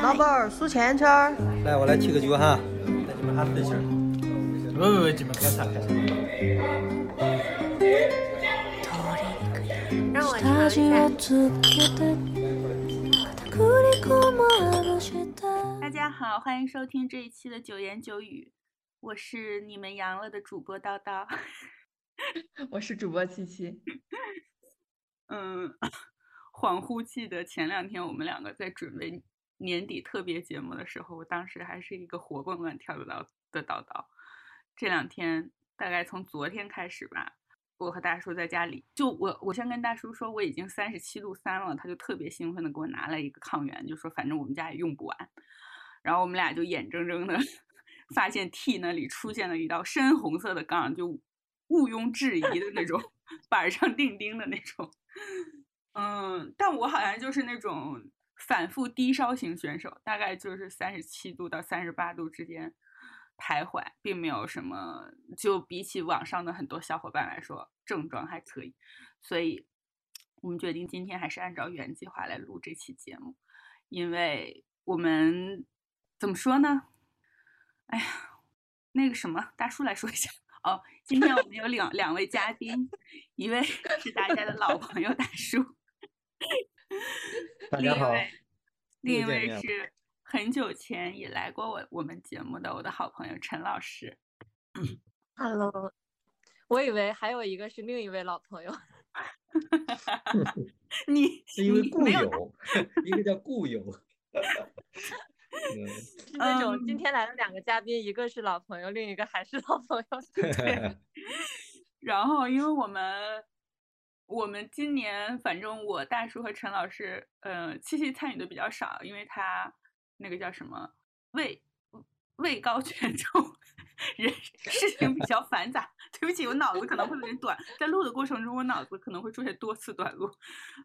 老板儿数钱钱儿。来，我来提个酒哈，带你们哈分享。不不不，你们开啥开啥。大家好，欢迎收听这一期的九言九语，我是你们阳了的主播叨叨，我是主播七七。嗯。恍惚记得前两天我们两个在准备年底特别节目的时候，我当时还是一个活蹦乱跳的叨的叨叨。这两天大概从昨天开始吧，我和大叔在家里，就我我先跟大叔说我已经三十七度三了，他就特别兴奋的给我拿了一个抗原，就说反正我们家也用不完。然后我们俩就眼睁睁的 发现 T 那里出现了一道深红色的杠，就毋庸置疑的那种 板上钉钉的那种。嗯，但我好像就是那种反复低烧型选手，大概就是三十七度到三十八度之间徘徊，并没有什么。就比起网上的很多小伙伴来说，症状还可以。所以，我们决定今天还是按照原计划来录这期节目，因为我们怎么说呢？哎呀，那个什么，大叔来说一下哦。今天我们有两两位嘉宾，一位是大家的老朋友大叔。大家好，另一位是很久前也来过我我们节目的我的好朋友陈老师。Hello，我以为还有一个是另一位老朋友。你 是因为故友，一个叫故友。是那种今天来了两个嘉宾，一个是老朋友，另一个还是老朋友。对。然后，因为我们。我们今年反正我大叔和陈老师，呃，七七参与的比较少，因为他那个叫什么位位高权 重，人事情比较繁杂。对不起，我脑子可能会有点短，在录的过程中，我脑子可能会出现多次短路。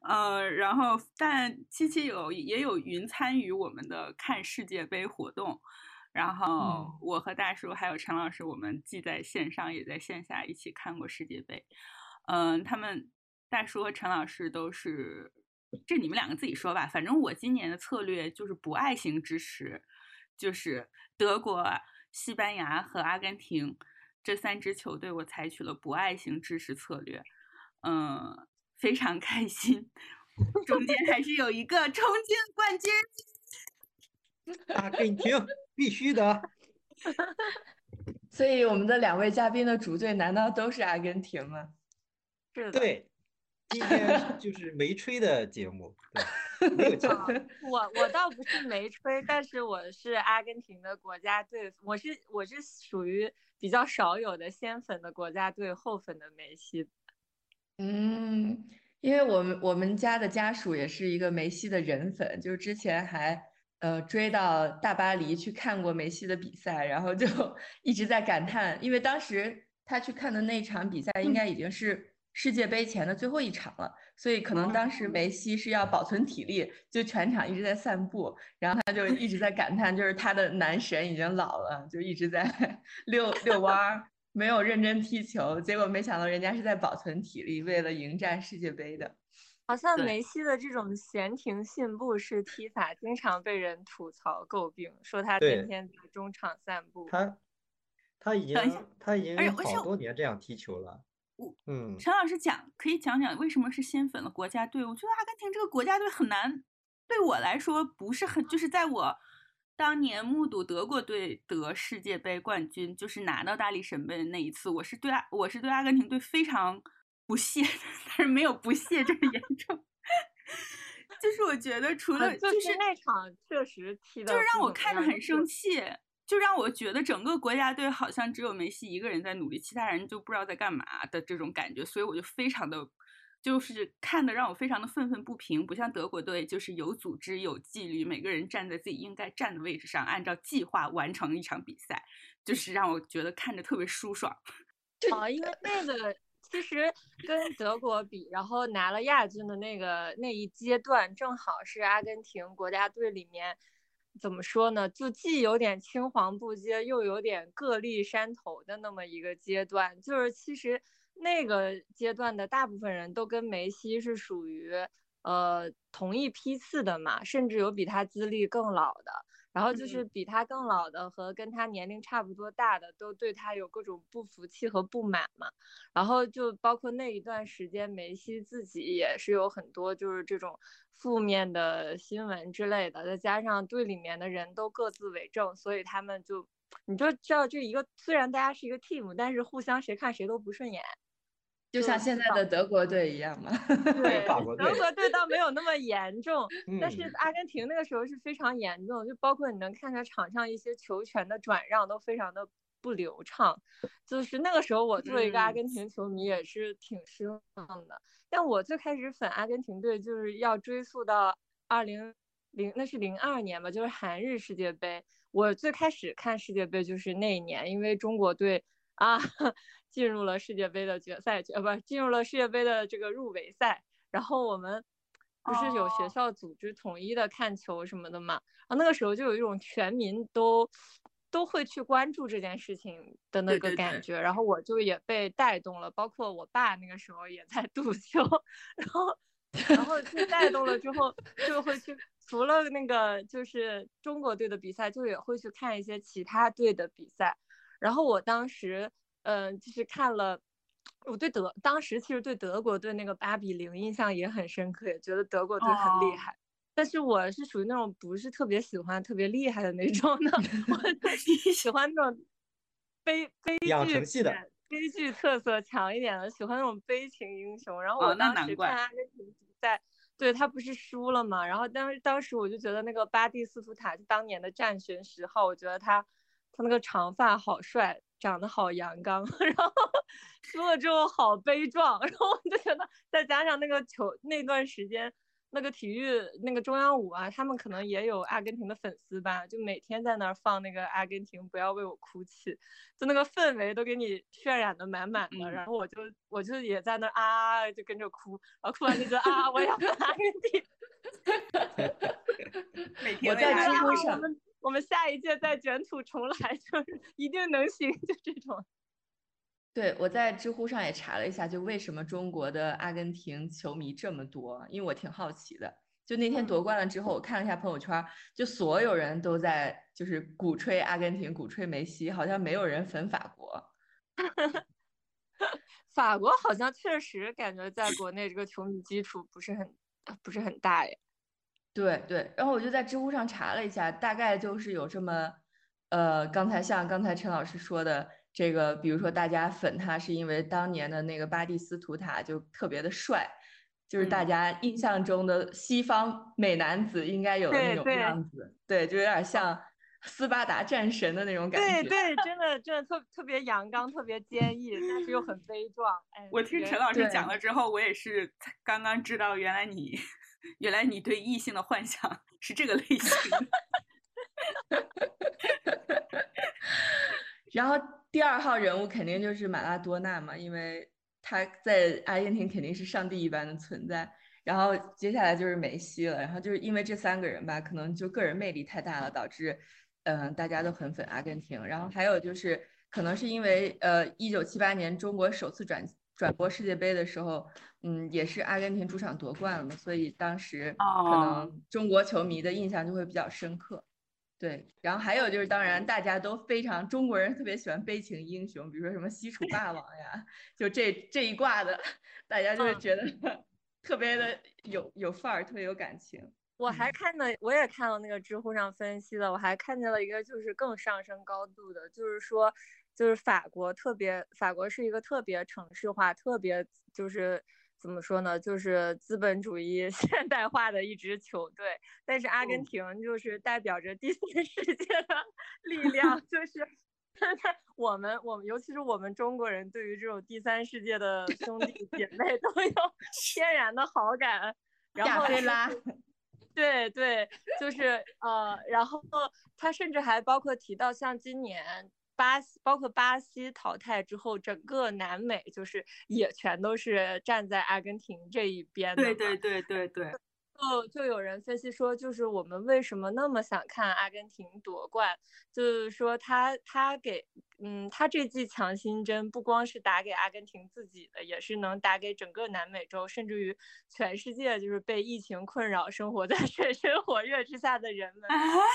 呃，然后但七七有也有云参与我们的看世界杯活动，然后我和大叔还有陈老师，我们既在线上也在线下一起看过世界杯。嗯，他们。大叔和陈老师都是，这你们两个自己说吧。反正我今年的策略就是不爱型支持，就是德国、西班牙和阿根廷这三支球队，我采取了不爱型支持策略。嗯，非常开心，中间还是有一个冲进冠军。阿根廷必须的。所以我们的两位嘉宾的主队难道都是阿根廷吗？是的。对。今天就是没吹的节目，对，没有 我我倒不是没吹，但是我是阿根廷的国家队，我是我是属于比较少有的先粉的国家队，后粉的梅西。嗯，因为我们我们家的家属也是一个梅西的人粉，就是之前还呃追到大巴黎去看过梅西的比赛，然后就 一直在感叹，因为当时他去看的那场比赛应该已经是。世界杯前的最后一场了，所以可能当时梅西是要保存体力，就全场一直在散步，然后他就一直在感叹，就是他的男神已经老了，就一直在 遛遛弯儿，没有认真踢球。结果没想到人家是在保存体力，为了迎战世界杯的。好像梅西的这种闲庭信步式踢法，经常被人吐槽诟病，说他天天在中场散步。他他已经他已经好多年这样踢球了。嗯，陈老师讲，可以讲讲为什么是先粉了国家队？我觉得阿根廷这个国家队很难，对我来说不是很，就是在我当年目睹德国队得世界杯冠军，就是拿到大力神杯的那一次，我是对阿我是对阿根廷队非常不屑，但是没有不屑这么严重，就是我觉得除了就是那场确实踢的，就是让我看的很生气。就让我觉得整个国家队好像只有梅西一个人在努力，其他人就不知道在干嘛的这种感觉，所以我就非常的，就是看的让我非常的愤愤不平。不像德国队，就是有组织、有纪律，每个人站在自己应该站的位置上，按照计划完成一场比赛，就是让我觉得看着特别舒爽。啊，因为那个其实跟德国比，然后拿了亚军的那个那一阶段，正好是阿根廷国家队里面。怎么说呢？就既有点青黄不接，又有点各立山头的那么一个阶段。就是其实那个阶段的大部分人都跟梅西是属于，呃同一批次的嘛，甚至有比他资历更老的。然后就是比他更老的和跟他年龄差不多大的，都对他有各种不服气和不满嘛。然后就包括那一段时间，梅西自己也是有很多就是这种负面的新闻之类的，再加上队里面的人都各自为政，所以他们就你就知道这一个虽然大家是一个 team，但是互相谁看谁都不顺眼。就像现在的德国队一样嘛，对，德国队倒没有那么严重，但是阿根廷那个时候是非常严重，就包括你能看到场上一些球权的转让都非常的不流畅，就是那个时候我作为一个阿根廷球迷也是挺失望的。但我最开始粉阿根廷队就是要追溯到二零零，那是零二年吧，就是韩日世界杯。我最开始看世界杯就是那一年，因为中国队啊。进入了世界杯的决赛，呃，不，进入了世界杯的这个入围赛。然后我们不是有学校组织统一的看球什么的嘛？然后那个时候就有一种全民都都会去关注这件事情的那个感觉。然后我就也被带动了，包括我爸那个时候也在赌球，然后然后被带动了之后，就会去除了那个就是中国队的比赛，就也会去看一些其他队的比赛。然后我当时。嗯，就是看了，我对德当时其实对德国对那个八比零印象也很深刻，也觉得德国队很厉害。但是我是属于那种不是特别喜欢特别厉害的那种的，我 喜欢那种悲悲剧的悲剧特色强一点的，喜欢那种悲情英雄。然后我当时看阿根廷比赛，对他不是输了嘛？然后当当时我就觉得那个巴蒂斯图塔是当年的战神十号，我觉得他他那个长发好帅。长得好阳刚，然后输了之后好悲壮，然后我就觉得再加上那个球那段时间，那个体育那个中央五啊，他们可能也有阿根廷的粉丝吧，就每天在那儿放那个阿根廷不要为我哭泣，就那个氛围都给你渲染的满满的，然后我就我就也在那啊就跟着哭，然后哭完就觉得啊我要 阿根廷，每天我在知乎上。我们下一届再卷土重来，就是一定能行，就这种。对，我在知乎上也查了一下，就为什么中国的阿根廷球迷这么多？因为我挺好奇的。就那天夺冠了之后，我看了一下朋友圈，就所有人都在就是鼓吹阿根廷，鼓吹梅西，好像没有人粉法国。法国好像确实感觉在国内这个球迷基础不是很不是很大耶。对对，然后我就在知乎上查了一下，大概就是有这么，呃，刚才像刚才陈老师说的这个，比如说大家粉他是因为当年的那个巴蒂斯图塔就特别的帅，就是大家印象中的西方美男子应该有的那种样子，对，就有点像斯巴达战神的那种感觉。对对，真的真的特特别阳刚，特别坚毅，但是又很悲壮。哎，我听陈老师讲了之后，我也是刚刚知道，原来你。原来你对异性的幻想是这个类型。然后第二号人物肯定就是马拉多纳嘛，因为他在阿根廷肯定是上帝一般的存在。然后接下来就是梅西了，然后就是因为这三个人吧，可能就个人魅力太大了，导致嗯大家都很粉阿根廷。然后还有就是可能是因为呃一九七八年中国首次转转播世界杯的时候。嗯，也是阿根廷主场夺冠了嘛，所以当时可能中国球迷的印象就会比较深刻。对，然后还有就是，当然大家都非常中国人特别喜欢悲情英雄，比如说什么西楚霸王呀，就这这一挂的，大家就会觉得 特别的有有范儿，特别有感情。我还看了，我也看了那个知乎上分析的，我还看见了一个就是更上升高度的，就是说，就是法国特别，法国是一个特别城市化，特别就是。怎么说呢？就是资本主义 现代化的一支球队，但是阿根廷就是代表着第三世界的力量，就 是 我们我们尤其是我们中国人对于这种第三世界的兄弟姐妹都有天然的好感。亚非拉，对对，就是呃，然后他甚至还包括提到像今年。巴西包括巴西淘汰之后，整个南美就是也全都是站在阿根廷这一边的。对对对对对。就就有人分析说，就是我们为什么那么想看阿根廷夺冠，就是说他他给嗯他这剂强心针不光是打给阿根廷自己的，也是能打给整个南美洲，甚至于全世界，就是被疫情困扰、生活在水深火热之下的人们。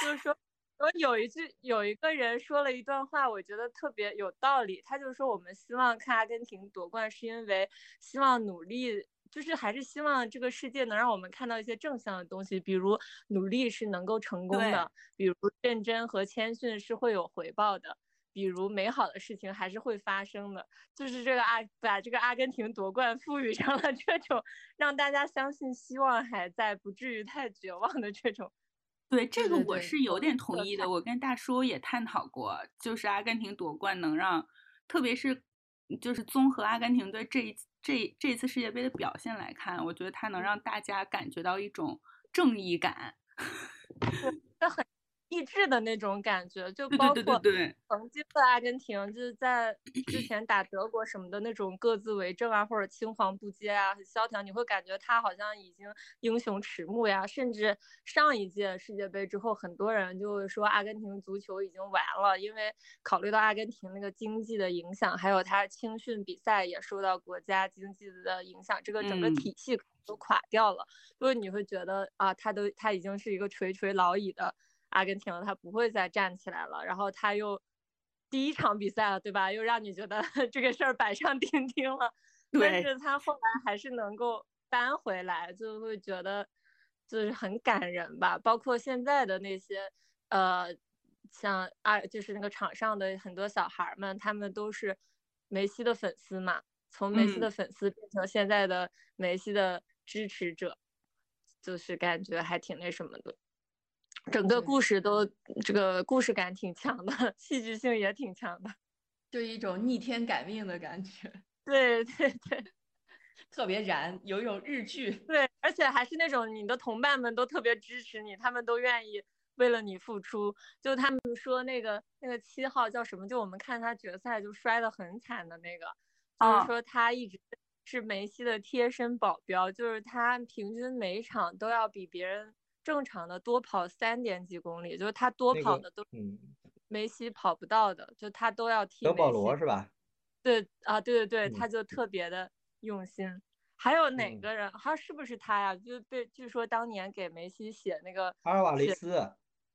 就是说，我有一句有一个人说了一段话，我觉得特别有道理。他就说，我们希望看阿根廷夺冠，是因为希望努力。就是还是希望这个世界能让我们看到一些正向的东西，比如努力是能够成功的，比如认真和谦逊是会有回报的，比如美好的事情还是会发生的。就是这个阿把这个阿根廷夺冠赋予上了这种让大家相信希望还在，不至于太绝望的这种。对这个我是有点同意的。我跟大叔也探讨过，就是阿根廷夺冠能让，特别是就是综合阿根廷队这一。这这次世界杯的表现来看，我觉得它能让大家感觉到一种正义感，这很。励志的那种感觉，就包括曾经的阿根廷，就是在之 前打德国什么的那种各自为政啊，或者青黄不接啊，很萧条，你会感觉他好像已经英雄迟暮呀。甚至上一届世界杯之后，很多人就会说阿根廷足球已经完了，因为考虑到阿根廷那个经济的影响，还有他青训比赛也受到国家经济的影响，这个整个体系都垮掉了。所以你会觉得啊，他都他已经是一个垂垂老矣的。阿根廷他不会再站起来了，然后他又第一场比赛了，对吧？又让你觉得 这个事儿板上钉钉了。但是他后来还是能够扳回来，就会觉得就是很感人吧。包括现在的那些呃，像啊，就是那个场上的很多小孩们，他们都是梅西的粉丝嘛，从梅西的粉丝变成现在的梅西的支持者，就是感觉还挺那什么的。整个故事都这个故事感挺强的，戏剧性也挺强的，就一种逆天改命的感觉。对 对对，特别燃，有一种日剧。对，而且还是那种你的同伴们都特别支持你，他们都愿意为了你付出。就他们说那个那个七号叫什么？就我们看他决赛就摔得很惨的那个，就是说他一直是梅西的贴身保镖，就是他平均每场都要比别人。正常的多跑三点几公里，就是他多跑的都，梅西跑不到的，就他都要踢。德保罗是吧？对啊，对对对，他就特别的用心。还有哪个人？他是不是他呀？就被据说当年给梅西写那个阿尔瓦雷斯，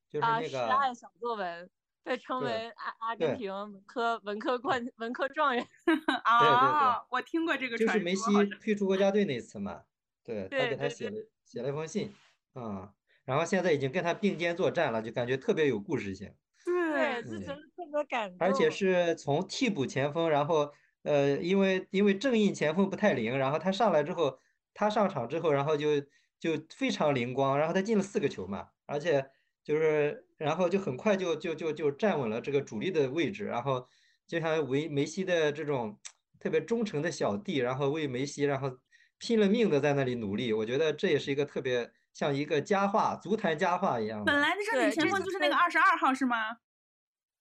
就是那个示爱小作文，被称为阿阿根廷文科文科冠文科状元。啊，我听过这个就是梅西退出国家队那次嘛？对他给他写了写了一封信，啊。然后现在已经跟他并肩作战了，就感觉特别有故事性。对，就觉得特别感动。而且是从替补前锋，然后呃，因为因为正印前锋不太灵，然后他上来之后，他上场之后，然后就就非常灵光，然后他进了四个球嘛，而且就是然后就很快就就就就站稳了这个主力的位置，然后就像为梅西的这种特别忠诚的小弟，然后为梅西然后拼了命的在那里努力，我觉得这也是一个特别。像一个佳话，足坛佳话一样。本来的正前锋就是那个二十二号，是吗？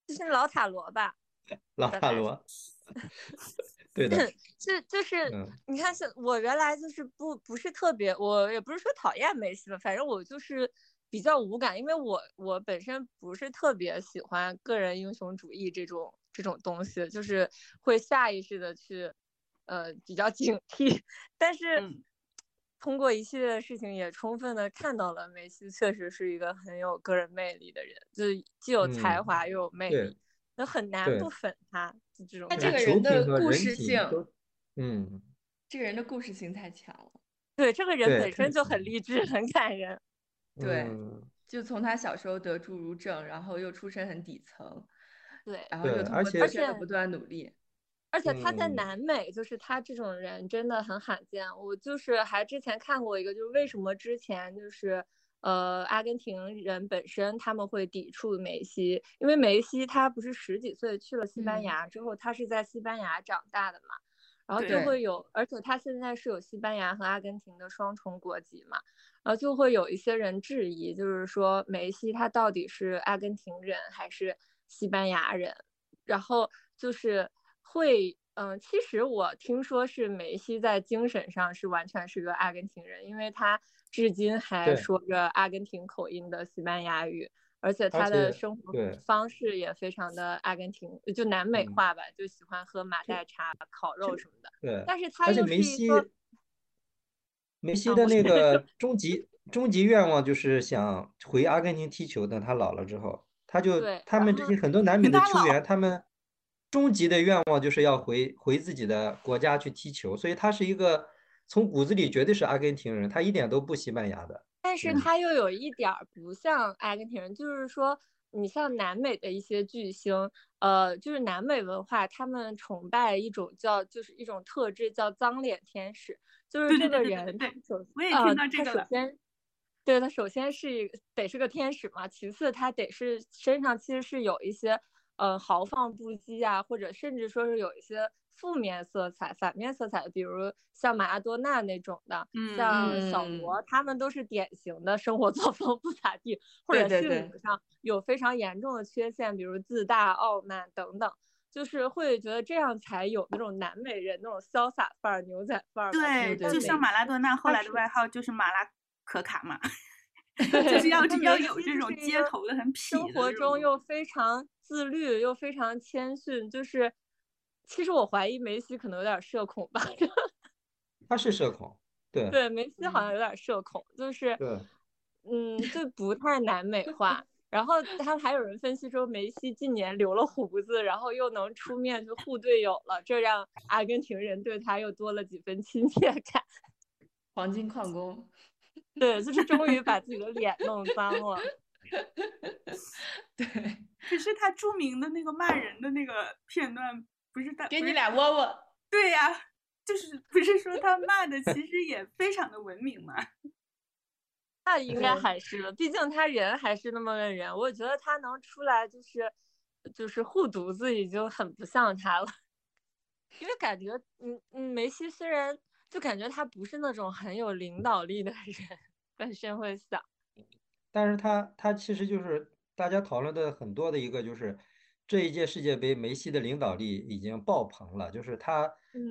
就是老塔罗吧。老塔罗。对的。就就是你看，是我原来就是不不是特别，我也不是说讨厌梅西吧，反正我就是比较无感，因为我我本身不是特别喜欢个人英雄主义这种这种东西，就是会下意识的去呃比较警惕，但是。通过一系列的事情，也充分的看到了梅西确实是一个很有个人魅力的人，就是既有才华又有魅力，那很难不粉他。这种他这个人的故事性，嗯，这个人的故事性太强了。对，这个人本身就很励志，很感人。对，就从他小时候得侏儒症，然后又出身很底层，对，然后又通过自身的不断努力。而且他在南美，就是他这种人真的很罕见。我就是还之前看过一个，就是为什么之前就是呃阿根廷人本身他们会抵触梅西，因为梅西他不是十几岁去了西班牙之后，他是在西班牙长大的嘛，然后就会有，而且他现在是有西班牙和阿根廷的双重国籍嘛，然后就会有一些人质疑，就是说梅西他到底是阿根廷人还是西班牙人，然后就是。会嗯，其实我听说是梅西在精神上是完全是个阿根廷人，因为他至今还说着阿根廷口音的西班牙语，而且他的生活方式也非常的阿根廷，就南美嗯化吧，就喜欢喝马黛茶、烤肉什么的。对，但是他而且又是一梅西个，梅西的那个终极终极愿望就是想回阿根廷踢球。等他老了之后，他就他们这些很多南美的球员，他们终极的愿望就是要回回自己的国家去踢球，所以他是一个从骨子里绝对是阿根廷人，他一点都不西班牙的。但是嗯。他又有一点儿不像阿根廷人，就是说，你像南美的一些巨星，呃，就是南美文化，他们崇拜一种叫，就是一种特质叫脏脸天使，就是这个对对对对人他首我也呃听到这个了。首先，对他首先是一个得是个天使嘛，其次他得是身上其实是有一些呃豪放不羁啊，或者甚至说是有一些负面色彩、反面色彩，比如像马拉多纳那种的，嗯像小嗯罗，他们都是典型的生活作风不咋地，或者性格上有非常严重的缺陷，比如自大、傲慢等等。就是会觉得这样才有那种南美人那种潇洒范儿、牛仔范儿。对，就像马拉多纳后来的外号就是马拉可卡嘛，就是要 要有这种街头的很痞生活的这种中又非常自律，又非常谦逊。就是，其实我怀疑梅西可能有点社恐吧。他是社恐，对对，梅西好嗯像有点社恐，就是，对，嗯，就不太难美化。然后他们还有人分析说，梅西近年留了胡子，然后又能出面去护队友了，这让阿根廷人对他又多了几分亲切感。黄金矿工，对，就是终于把自己的脸弄脏了。对，可是他著名的那个骂人的那个片段，不是他给你俩窝窝。对呀、就是不是说他骂的其实也非常的文明嘛？那应该还是的，毕竟他人还是那么个人。我觉得他能出来就是就是护犊子，已经很不像他了。因为感觉，嗯嗯，梅西虽然就感觉他不是那种很有领导力的人，本身会想，但是他他其实就是大家讨论的很多的一个就是这一届世界杯，梅西的领导力已经爆棚了，就是他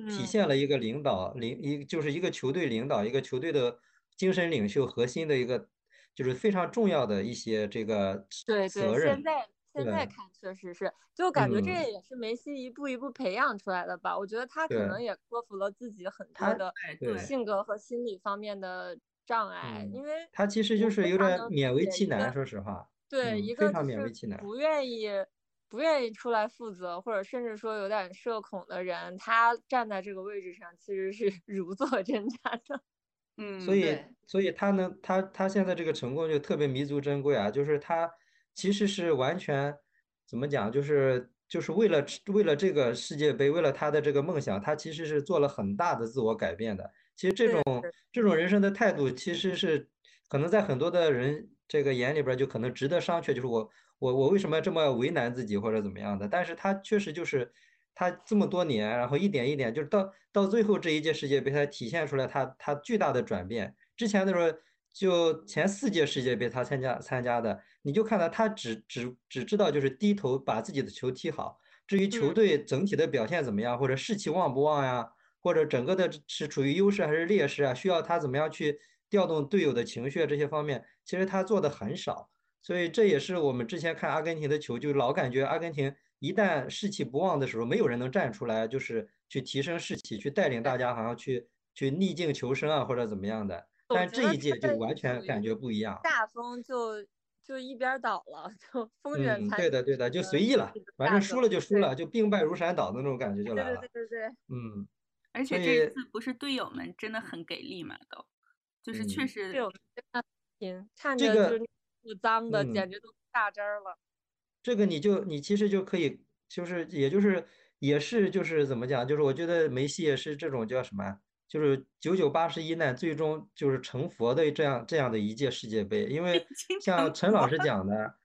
体嗯现了一个领导领一就是一个球队领导一个球队的精神领袖核心的一个就是非常重要的一些这个对对，责任现。在现在看确实是，就感觉这嗯也是梅西一步一步培养出来的吧。我觉得他可能也克服了自己很多的性格和心理方面的障碍，嗯因为他其实就是有点勉为其难，说实话。对，嗯一非常个就是勉为其难不愿意不愿意出来负责，或者甚至说有点社恐的人，他站在这个位置上其实是 如坐针毡的。嗯，所以，所以他能，他他现在这个成功就特别弥足珍贵啊！就是他其实是完全怎么讲，就是就是为了为了这个世界杯，为了他的这个梦想，他其实是做了很大的自我改变的。其实这种这种人生的态度，其实是可能在很多的人这个眼里边儿就可能值得商榷，就是我我我为什么这么为难自己或者怎么样的？但是他确实就是他这么多年，然后一点一点，就是到到最后这一届世界杯，他体现出来他他巨大的转变。之前的时候，就前四届世界杯他参加参加的，你就看到他只只只知道就是低头把自己的球踢好，至于球嗯队整体的表现怎么样，或者士气旺不旺呀，或者整个的是处于优势还是劣势啊，需要他怎么样去调动队友的情绪啊这些方面，其实他做的很少。所以这也是我们之前看阿根廷的球，就老感觉阿根廷一旦士气不旺的时候，没有人能站出来，就是去提升士气，去带领大家，好像去去逆境求生啊，或者怎么样的。但这一届就完全感觉不一样。大风就就一边儿倒了，就 风卷嗯，残对的，对的，就呃随意了反正输了就输了，就兵败如山倒的那种感觉就来了对对对。对对，嗯，而且这次不是队友们真的很给力嘛，都就是确嗯实队友真的拼，看这个着就是不脏的，嗯简直都榨汁儿了。这个你就你其实就可以，就是也就是也是就是怎么讲，就是我觉得梅西也是这种叫什么啊，就是九九八十一难，最终就是成佛的这样这样的一届世界杯。因为 像陈老师讲的，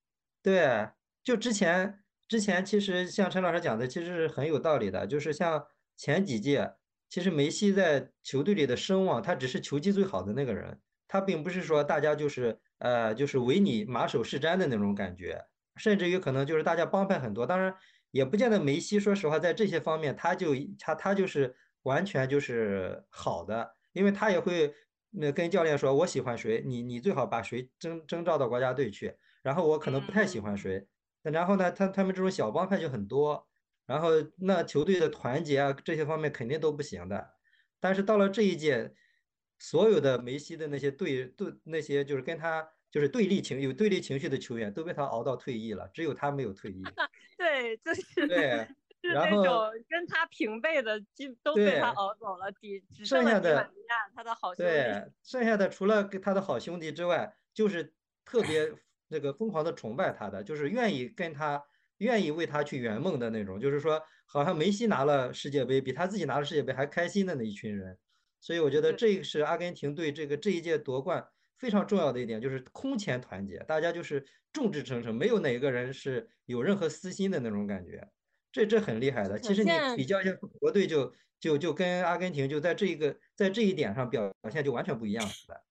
对，就之前之前其实像陈老师讲的，其实是很有道理的，就是像前几届，其实梅西在球队里的声望，他只是球技最好的那个人，他并不是说大家就是呃就是唯你马首是瞻的那种感觉。甚至于可能就是大家帮派很多，当然也不见得梅西，说实话，在这些方面他就他他就是完全就是好的，因为他也会那跟教练说，我喜欢谁，你你最好把谁征征召到国家队去，然后我可能不太喜欢谁，然后呢，他他们这种小帮派就很多，然后那球队的团结啊这些方面肯定都不行的，但是到了这一届，所有的梅西的那些队队那些就是跟他。就是对立情有对立情绪的球员都被他熬到退役了，只有他没有退役。对，就是 对，是然后那种跟他平辈的，基都被他熬走了，底只剩下他的好兄弟。对，剩下的除了跟他的好兄弟之外，就是特别那个疯狂的崇拜他的，就是愿意跟他愿意为他去圆梦的那种，就是说好像梅西拿了世界杯，比他自己拿了世界杯还开心的那一群人。所以我觉得这个是阿根廷队这个这一届夺冠非常重要的一点，就是空前团结，大家就是众志成城，没有哪个人是有任何私心的那种感觉。这这很厉害的。其实你比较一下国队就就就跟阿根廷就在这一个在这一点上表现就完全不一样的。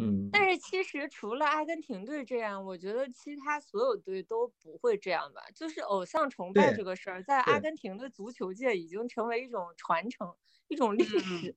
嗯，但是其实除了阿根廷队这样，我觉得其他所有队都不会这样吧。就是偶像崇拜这个事儿，在阿根廷的足球界已经成为一种传承，一种历嗯史，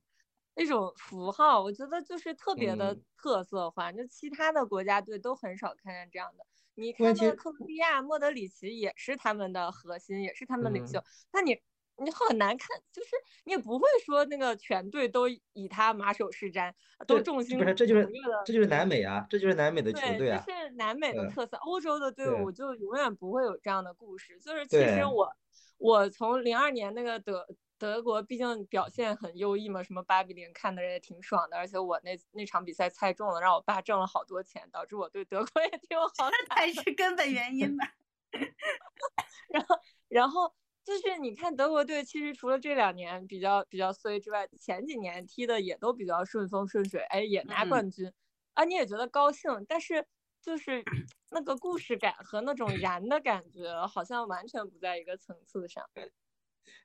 一种符号。我觉得就是特别的嗯特色化，就其他的国家队都很少看见这样的。你看问题那克罗地亚，莫德里奇也是他们的核心，也是他们的领袖。嗯那你你很难看，就是你也不会说那个全队都以他马首是瞻，都对众星不是这就是这就是南美啊，这就是南美的球对，队啊。这是南美的嗯特色。欧洲的队伍就永远不会有这样的故事。就是其实我我从零二年那个德德国，毕竟表现很优异嘛，什么八比零看的人也挺爽的。而且我那那场比赛猜中了，让我爸挣了好多钱，导致我对德国也挺有好 感。才是根本原因吧。然后，然后就是你看德国队，其实除了这两年比较比较衰之外，前几年踢的也都比较顺风顺水，哎，也拿嗯冠军，啊，你也觉得高兴。但是就是 那个故事感和那种燃的感觉，好像完全不在一个层次上。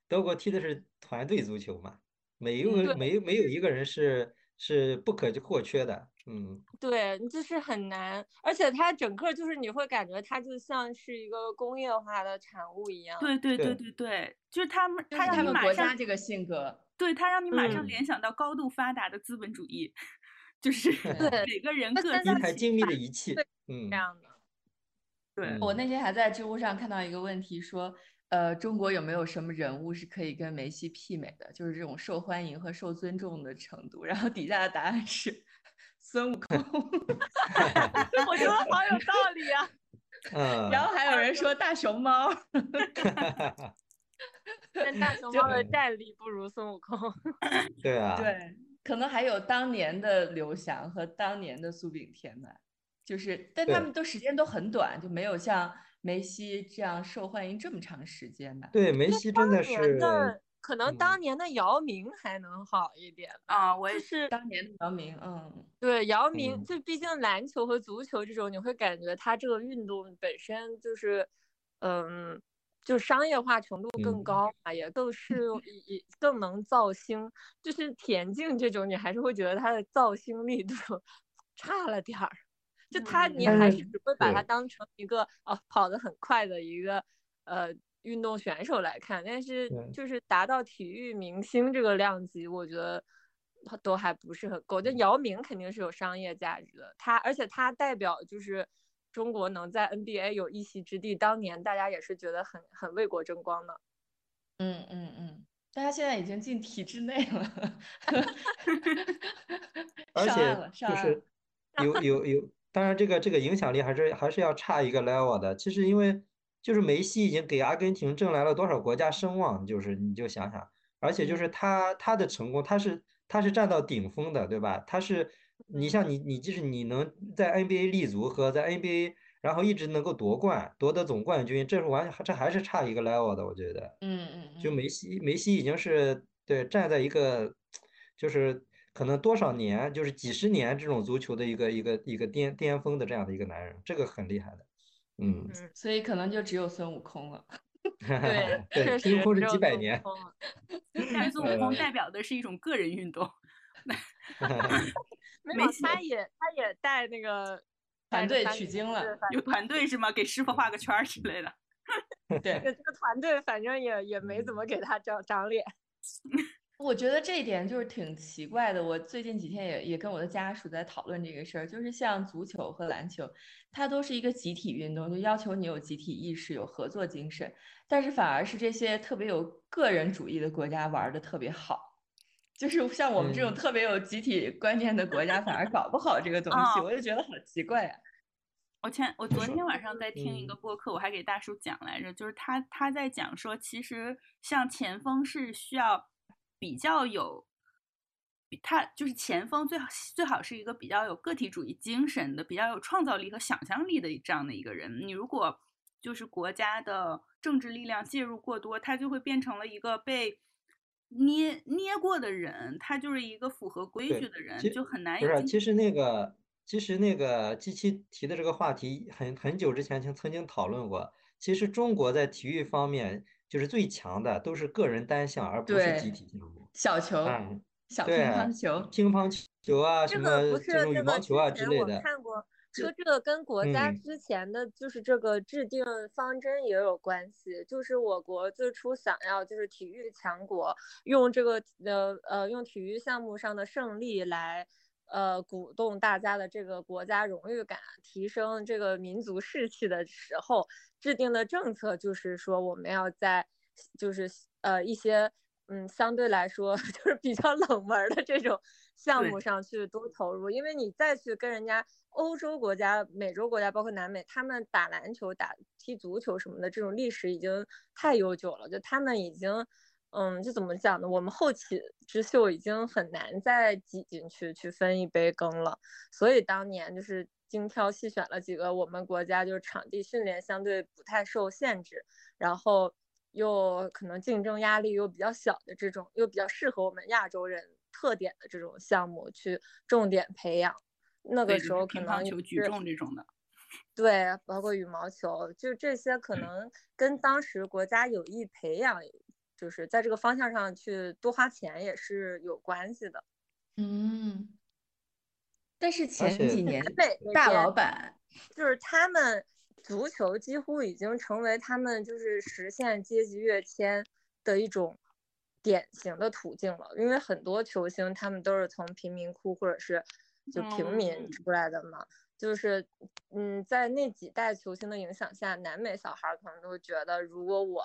德国踢的是团队足球嘛，没有嗯没有没有一个人是是不可或缺的。嗯，对，就是很难，而且它整个就是你会感觉它就像是一个工业化的产物一样。对对对对对对，就是他们，就是他们让你马上国家这个性格，对他让你马上嗯联想到高度发达的资本主义，就是 对每个人那各跟它其司其一台精密的仪器。嗯这，样的。对嗯我那天还在知乎上看到一个问题，说，呃，中国有没有什么人物是可以跟梅西媲美的？就是这种受欢迎和受尊重的程度。然后底下的答案是孙悟空，我觉得好有道理啊！嗯，然后还有人说大熊猫。但大熊猫的战力不如孙悟空。对啊，对，可能还有当年的刘翔和当年的苏炳添吧，就是，但他们都时间都很短，就没有像梅西这样受欢迎这么长时间吧。对，梅西真的当年是，的可能当嗯。年的姚明还能好一点吧，啊，我也。是 当年的姚明，嗯，对姚明，嗯。就毕竟篮球和足球这种，你会感觉他这个运动本身就是，嗯，就商业化程度更嗯。高嘛，也更适用，也也更能造星。就是田径这种，你还是会觉得他的造星力度 差了点儿。就他，你还是。只会把它当成一个哦跑得很快的一个呃运动选手来看，但是就是达到体育明星这个量级，我觉得都还不是很够。就姚明肯定是有商业价值的，他而且他代表就是中国能在 NBA 有一席之地，当年大家也是觉得很很为国争光的。嗯嗯嗯，但他现在已经进体制内了，而且上岸了，上就是岸。有有有，当然这个这个影响力还是还是要差一个 level 的。其实因为就是梅西已经给阿根廷挣来了多少国家声望，就是你就想想，而且就是他他的成功，他是他是站到顶峰的，对吧？他是你像你你即使你能在 NBA 立足和在 NBA 然后一直能够夺冠夺得总冠军，这是完这还是差一个 level 的，我觉得。嗯嗯就嗯，梅西，梅西已经是对站在一个，就是可能多少年，就是几十年这种足球的一个一个一个巅巅峰的这样的一个男人，这个很厉害的。嗯，嗯，所以可能就只有孙悟空了。对，对，确实 孙悟空是只有孙悟几百年。空了但孙悟空呃代表的是一种个人运动，没有，梅西他也他也带那个团队取经了有团队是吗？给师傅画个圈儿之类的。对，这个团队反正也也没怎么给他长长脸。我觉得这一点就是挺奇怪的。我最近几天也也跟我的家属在讨论这个事儿，就是像足球和篮球，它都是一个集体运动，就要求你有集体意识、有合作精神。但是反而是这些特别有个人主义的国家玩的特别好，就是像我们这种嗯特别有集体观念的国家，反而搞不好这个东西，哦我就觉得好奇怪呀、我前我昨天晚上在听一个嗯播客，我还给大叔讲来着，就是他他在讲说，其实像前锋是需要比较有，比他就是前锋最好最好是一个比较有个体主义精神的、比较有创造力和想象力的这样的一个人。你如果就是国家的政治力量介入过多，他就会变成了一个被捏捏过的人，他就是一个符合规矩的人，就很难不是，有其实那个，其实那个机器提的这个话题很很久之前曾曾经讨论过。其实中国在体育方面就是最强的，都是个人单项，而不是集体项目。小球、嗯，小乒，乓球，乒乓球啊，什这个不么是这种羽毛球啊之类的。看过，说这个跟国家嗯之前的就是这个制定方针也有关系。就是我国最初想要就是体育强国，用这个呃呃用体育项目上的胜利来呃鼓动大家的这个国家荣誉感，提升这个民族士气的时候，制定的政策就是说我们要在就是呃一些嗯相对来说 就是比较冷门儿的这种项目上去多投入，因为你再去跟人家欧洲国家、美洲国家，包括南美，他们打篮球、打踢足球什么的，这种历史已经太悠久了，就他们已经。嗯，这怎么讲呢？我们后起之秀已经很难再挤进去去分一杯羹了。所以当年就是精挑细选了几个我们国家就是场地训练相对不太受限制，然后又可能竞争压力又比较小的这种，又比较适合我们亚洲人特点的这种项目去重点培养。那，个时候可能球、举重这种的。对，包括羽毛球，就这些可能跟当时国家有意培养，就是在这个方向上去多花钱也是有关系的。嗯。但是前几年南美大老板就是他们足球几乎已经成为他们就是实现阶级跃迁的一种典型的途径了，因为很多球星他们都是从贫民窟或者是就平民嗯出来的嘛，就是嗯，在那几代球星的影响下，南美小孩儿可能都会觉得，如果我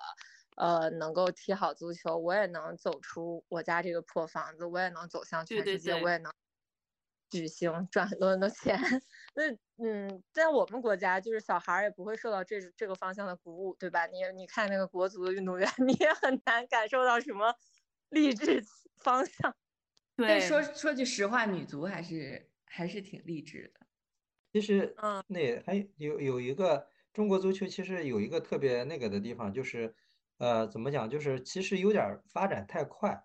呃能够踢好足球，我也能走出我家这个破房子，我也能走向全世界，对我也能举行赚很多很多钱。那嗯，在我们国家，就是小孩儿也不会受到这这个方向的鼓舞，对吧？你你看那个国足的运动员，你也很难感受到什么励志方向。对，但说说句实话，女足还是还是挺励志的。其实嗯那还有有一个中国足球，其实有一个特别那个的地方，就是呃怎么讲，就是其实有点发展太快，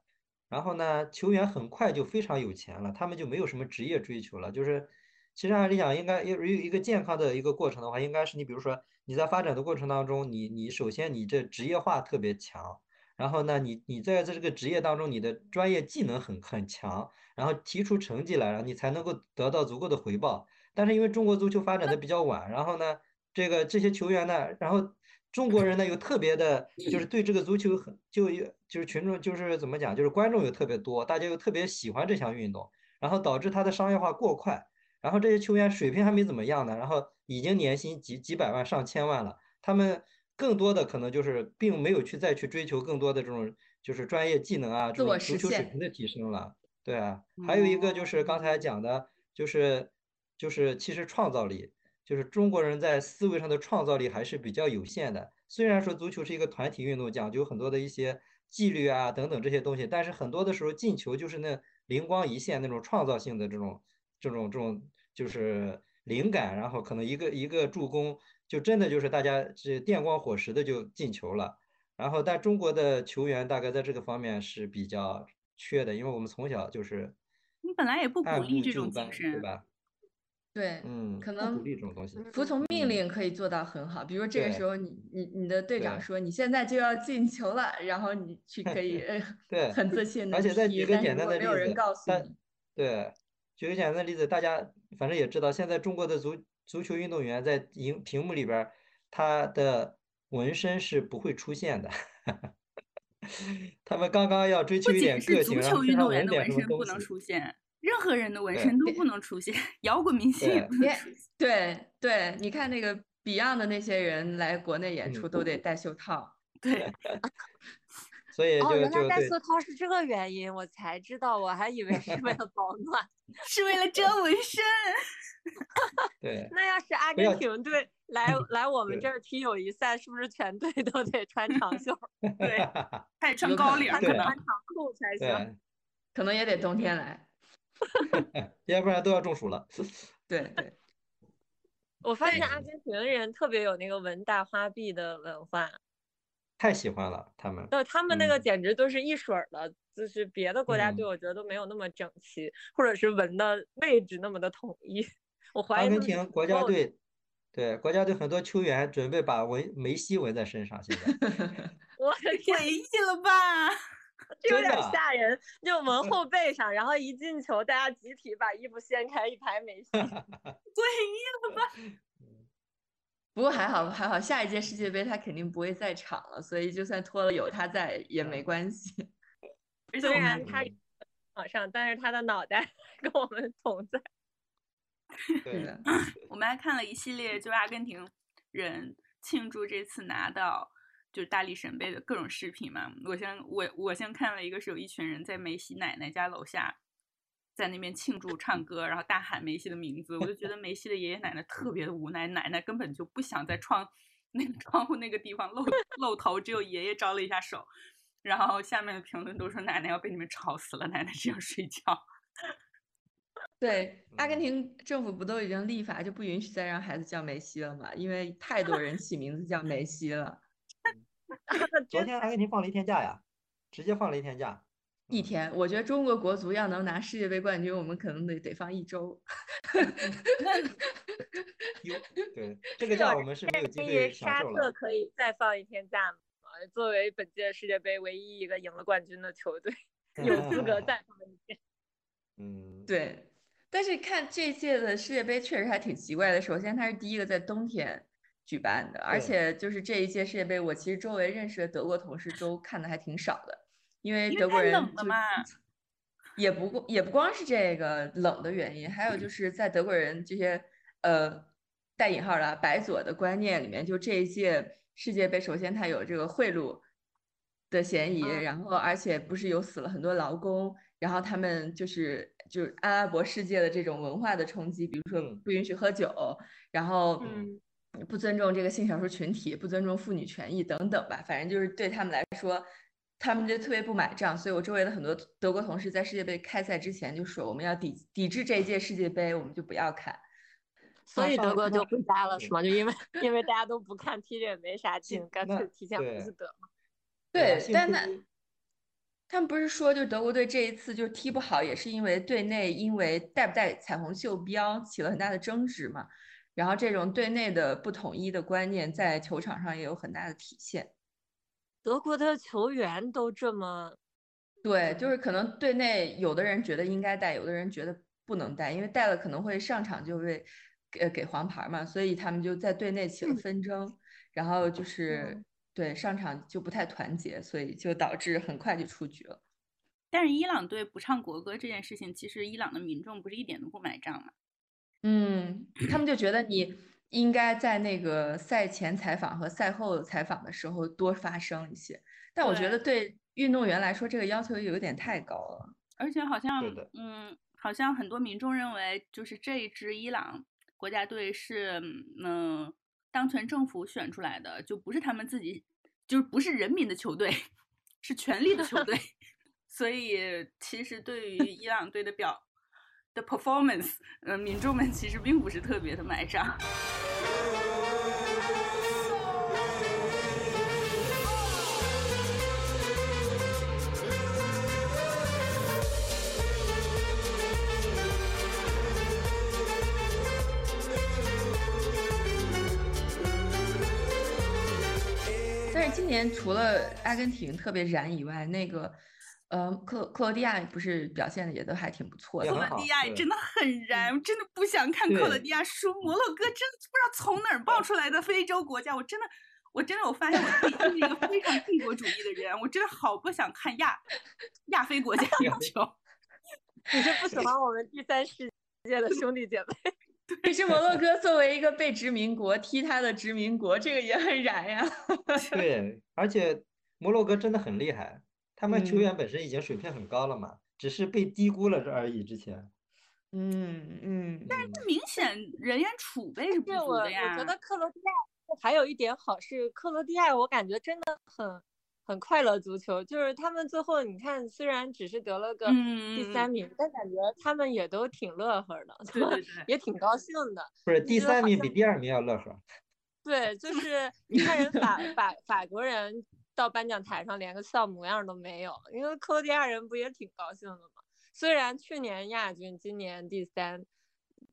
然后呢，球员很快就非常有钱了，他们就没有什么职业追求了。就是其实按理讲，应该有有一个健康的一个过程的话，应该是你比如说你在发展的过程当中，你你首先你这职业化特别强，然后呢，你你在这个职业当中，你的专业技能很很强，然后提出成绩来，然后你才能够得到足够的回报。但是因为中国足球发展的比较晚，然后呢，这个这些球员呢，然后中国人呢又特别的，就是对这个足球很就有就是群众就是怎么讲，就是观众又特别多，大家又特别喜欢这项运动，然后导致它的商业化过快，然后这些球员水平还没怎么样呢，然后已经年薪几几百万上千万了，他们更多的可能就是并没有去再去追求更多的这种就是专业技能啊，这种足球水平的提升了。对啊，还有一个就是刚才讲的，就是就是其实创造力，就是中国人在思维上的创造力还是比较有限的。虽然说足球是一个团体运动，讲究很多的一些纪律啊等等这些东西，但是很多的时候进球就是那灵光一现那种创造性的这种这种这种就是灵感，然后可能一个一个助攻就真的就是大家这电光火石的就进球了。然后，但中国的球员大概在这个方面是比较缺的，因为我们从小就是你本来也不鼓励这种精神，对吧？对，嗯，可能励这种东西。服从命嗯令可以做到很好。比如这个时候你，你你的队长说你现在就要进球了，然后你去可以呃 对 很自信的而且再，举个简单的例子没有人告诉你，对，举个简单的例子，大家反正也知道，现在中国的足足球运动员在荧屏幕里边儿，他的纹身是不会出现的。他们刚刚要追求一点仅是足个性，然后球运动员身上纹的纹身不点什么东西。能出现，任何人的纹身都不能出现，摇滚明星也不能出现。对对，你看那个 Beyond 的那些人来国内演嗯出都得戴袖套。对，哦，所以就原来戴袖套是这个原因，我才知道，我还以为是为了保暖。是为了遮纹身。对，那要是阿根廷队来来我们这儿踢友谊赛，是不是全队都得穿长袖，对，还得穿高领儿，可能还得穿长裤才行？可能也得冬天来。要不然都要中暑了。对对，我发现阿根廷人特别有那个纹大花臂的文化，太喜欢了，他们。对他们那个嗯简直都是一水儿的，就是别的国家队嗯我觉得都没有那么整齐，或者是纹的位置那么的统一。我怀疑阿根廷国家队，对国家队很多球员准备把纹梅西纹在身上，现在。我的天，诡异了吧？这有点吓人，就我们后背上，然后一进球，大家集体把衣服掀开，一排梅西。诡异了吧？不过还好还好，下一届世界杯他肯定不会在场了，所以就算脱了有他在也没关系。虽然他 场上，但是他的脑袋跟我们同在。对，的，我们还看了一系列，就是阿根廷人庆祝这次拿到就是大力神杯的各种视频嘛。我先我我先看了一个是有一群人在梅西奶奶家楼下，在那边庆祝唱歌，然后大喊梅西的名字。我就觉得梅西的爷爷奶奶特别的无奈，奶奶根本就不想在窗那个窗户那个地方露露头，只有爷爷招了一下手。然后下面的评论都说奶奶要被你们吵死了，奶奶只想睡觉。对，阿根嗯廷政府不都已经立法就不允许再让孩子叫梅西了嘛？因为太多人起名字叫梅西了。昨天阿根廷放了一天假呀，直接放了一天假。一天，我觉得中国国足要能拿世界杯冠军，我们可能得得放一周。有对这个假我们是没有机会享沙。特可以再放一天假吗？作为本届世界杯唯一一个赢了冠军的球队，有资格再放一天。嗯，对，但是看这届的世界杯确实还挺奇怪的。首先，它是第一个在冬天举办的，而且就是这一届世界杯，我其实周围认识的德国同事都看的还挺少的，因为德国人冷了就嘛。也不过也不光是这个冷的原因，还有就是在德国人这些呃带引号的啊白左的观念里面，就这一届世界杯，首先它有这个贿赂的嫌疑，嗯。然后而且不是有死了很多劳工，然后他们就是就是阿拉伯世界的这种文化的冲击，比如说嗯。不允许喝酒，然后嗯不尊重这个性少数群体，不尊重妇女权益等等吧，反正就是对他们来说，他们就特别不买账。所以我周围的很多德国同事在世界杯开赛之前就说，我们要抵抵制这一届世界杯，我们就不要看。所以德国就回家了是吗？就因为 因为大家都不看，踢着也没啥劲，干脆提前对回去得了。对，但那他们不是说，就德国队这一次就踢不好，也是因为队内因为带不带彩虹袖标起了很大的争执嘛。然后这种队内的不统一的观念在球场上也有很大的体现。德国的球员都这么，对，就是可能队内有的人觉得应该带，有的人觉得不能带，因为带了可能会上场就会给给黄牌嘛，所以他们就在队内起了纷争，然后就是对上场就不太团结，所以就导致很快就出局了。但是伊朗队不唱国歌这件事情，其实伊朗的民众不是一点都不买账嘛？嗯，他们就觉得你应该在那个赛前采访和赛后采访的时候多发声一些，但我觉得对运动员来说，这个要求有点太高了。而且好像对的，嗯，好像很多民众认为，就是这一支伊朗国家队是，嗯、当权政府选出来的，就不是他们自己，就是不是人民的球队，是权力的球队。所以，其实对于伊朗队的表的 performance，呃，民众们其实并不是特别的买账。但是今年除了阿根廷特别燃以外，那个呃克克罗地亚不是表现的也都还挺不错的克罗地亚也真的很燃，我真的不想看克罗地亚输。摩洛哥真的不知道从哪儿爆出来的非洲国家，我真的我真的我发现我自己是一个非常帝国主义的人，我真的好不想看亚亚非国家的球。你是不喜欢我们第三世界的兄弟姐妹？可是摩洛 哥作为一个被殖民国，踢他的殖民国，这个也很燃呀。对，而且摩洛哥真的很厉害，他们球嗯员本身已经水平很高了嘛，只是被低估了这而已。之前，嗯嗯，但是，明显人员储备是不是我我足的呀。我觉得克罗地亚还有一点好是克罗地亚，我感觉真的很很快乐足球，就是他们最后你看，虽然只是得了个嗯，第三名，但感觉他们也都挺乐呵的，对对 对，也挺高兴的。不是第三名比第二名要乐呵。对，就是你看人法法法国人到颁奖台上连个笑模样都没有，因为克罗地亚人不也挺高兴的吗？虽然去年亚军，今年第三，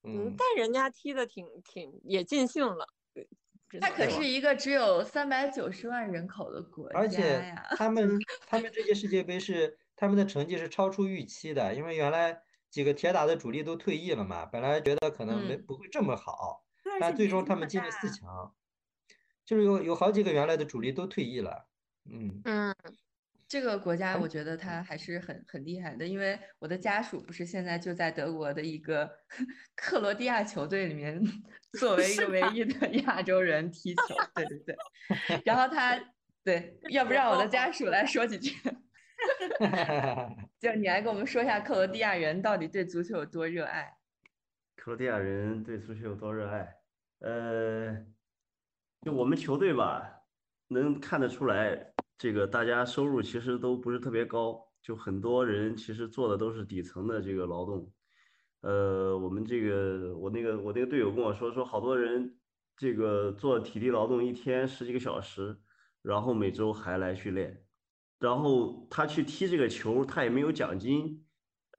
嗯，嗯，但人家踢的挺挺也尽兴了。对只它可是一个只有三百九十万人口的国家而且呀。他们 他们这届世界杯是他们的成绩是超出预期的，因为原来几个铁打的主力都退役了嘛，本来觉得可能没嗯不会这么好，但最终他们进了四强，就是有有好几个原来的主力都退役了。嗯，嗯，这个国家我觉得它还是很很厉害的，因为我的家属不是现在就在德国的一个 克罗地亚球队里面，作为一个唯一的亚洲人踢球，对对对。然后他对，要不让我的家属来说几句，就你来跟我们说一下克罗地亚人到底对足球有多热爱？克罗地亚人对足球有多热爱？呃，就我们球队吧，能看得出来，这个大家收入其实都不是特别高，就很多人其实做的都是底层的这个劳动。呃，我们这个我那个我那个队友跟我说，说好多人这个做体力劳动一天十几个小时，然后每周还来训练，然后他去踢这个球，他也没有奖金。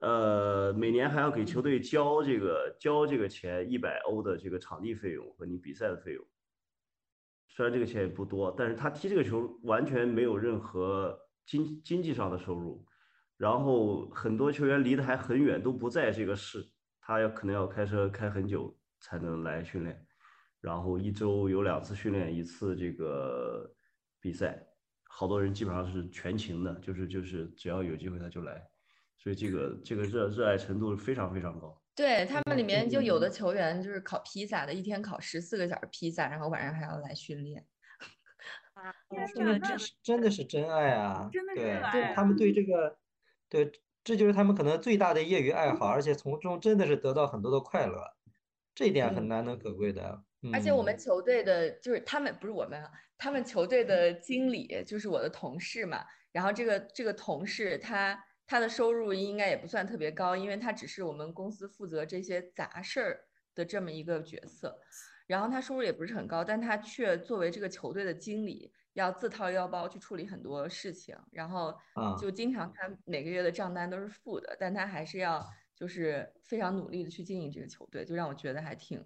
呃，每年还要给球队交这个交这个钱，一百欧的这个场地费用和你比赛的费用。虽然这个钱也不多，但是他踢这个球完全没有任何经经济上的收入。然后很多球员离得还很远，都不在这个市，他要可能要开车开很久才能来训练。然后一周有两次训练，一次这个比赛。好多人基本上是全勤的，就是就是只要有机会他就来。所以这个这个热热爱程度是非常非常高。对他们里面就有的嗯球员就是烤披萨的，一天烤十四个小时披萨，然后晚上还要来训练。天真的哪这是真的是真爱啊！真的是对他们对这个，对，这就是他们可能最大的业余爱好，而且从中真的是得到很多的快乐，这一点很嗯难能可贵的。而且我们嗯球队的，就是他们不是我们啊，他们球队的经理就是我的同事嘛。然后这个这个同事他他的收入应该也不算特别高，因为他只是我们公司负责这些杂事儿的这么一个角色。然后他收入也不是很高，但他却作为这个球队的经理，要自掏腰包去处理很多事情，然后啊就经常他每个月的账单都是负的，但他还是要就是非常努力的去经营这个球队，就让我觉得还挺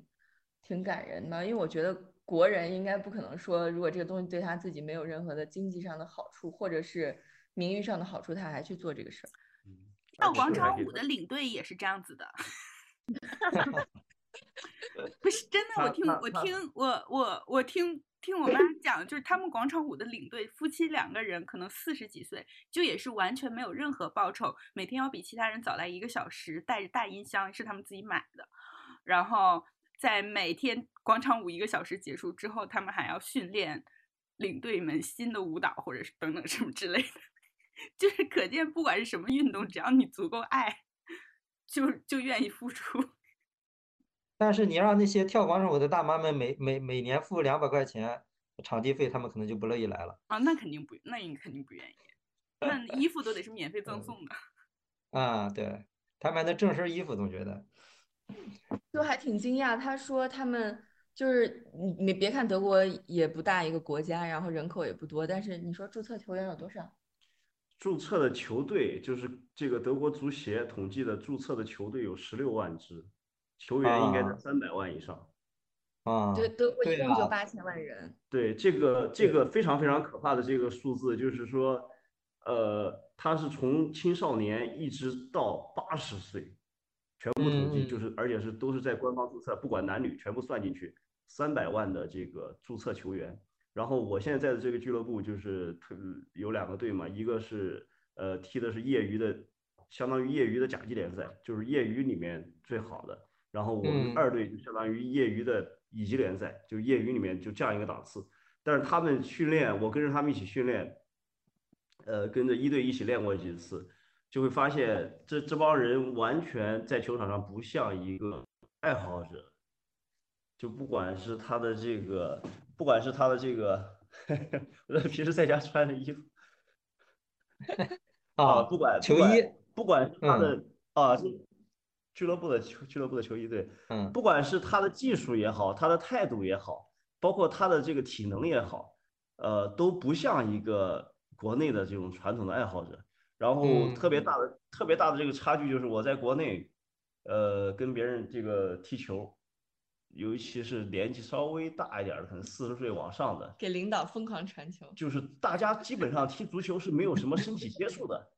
挺感人的。因为我觉得国人应该不可能说，如果这个东西对他自己没有任何的经济上的好处，或者是名誉上的好处，他还去做这个事儿。跳广场舞的领队也是这样子的。不是真的，我听我听我我我听听我妈 讲，就是他们广场舞的领队夫妻两个人可能四十几岁，就也是完全没有任何报酬，每天要比其他人早来一个小时，带着大音箱是他们自己买的，然后在每天广场舞一个小时结束之后，他们还要训练领队们新的舞蹈或者是等等什么之类的，就是可见不管是什么运动，只要你足够爱，就就愿意付出。但是你让那些跳广场舞的大妈们每每每年付两百块钱场地费，他们可能就不乐意来了。啊，那肯定不，那你肯定不愿意。那衣服都得是免费 赠送的。啊，对，他们的正身衣服，总觉得。就还挺惊讶，他说他们就是你你别看德国也不大一个国家，然后人口也不多，但是你说注册球员有多少？注册的球队就是这个德国足协统计的注册的球队有十六万支，球员应该在啊三百万以上。啊，对，德国一对共就啊八千万人。对，这个这个非常非常可怕的这个数字，就是说，呃，他是从青少年一直到八十岁，全部统计，嗯就是而且是都是在官方注册，不管男女全部算进去，三百万的这个注册球员，然后我现在在的这个俱乐部就是特有两个队嘛，一个是呃踢的是业余的，相当于业余的甲级联赛，就是业余里面最好的。然后我们嗯二队就相当于业余的乙级联赛，就业余里面就这样一个档次。但是他们训练，我跟着他们一起训练，呃，跟着一队一起练过几次，就会发现这这帮人完全在球场上不像一个爱好者，就不管是他的这个，不管是他的这个，我平时在家穿的衣服。啊，啊，不管球衣，不管是他嗯。的啊，是俱乐部的球俱乐部的球衣，对，嗯。不管是他的技术也好，他的态度也好，包括他的这个体能也好，呃，都不像一个国内的这种传统的爱好者。然后嗯。特别大的、特别大的这个差距就是我在国内，呃，跟别人这个踢球，尤其是年纪稍微大一点儿的，可能四十岁往上的，给领导疯狂传球。就是大家基本上踢足球是没有什么身体接触的，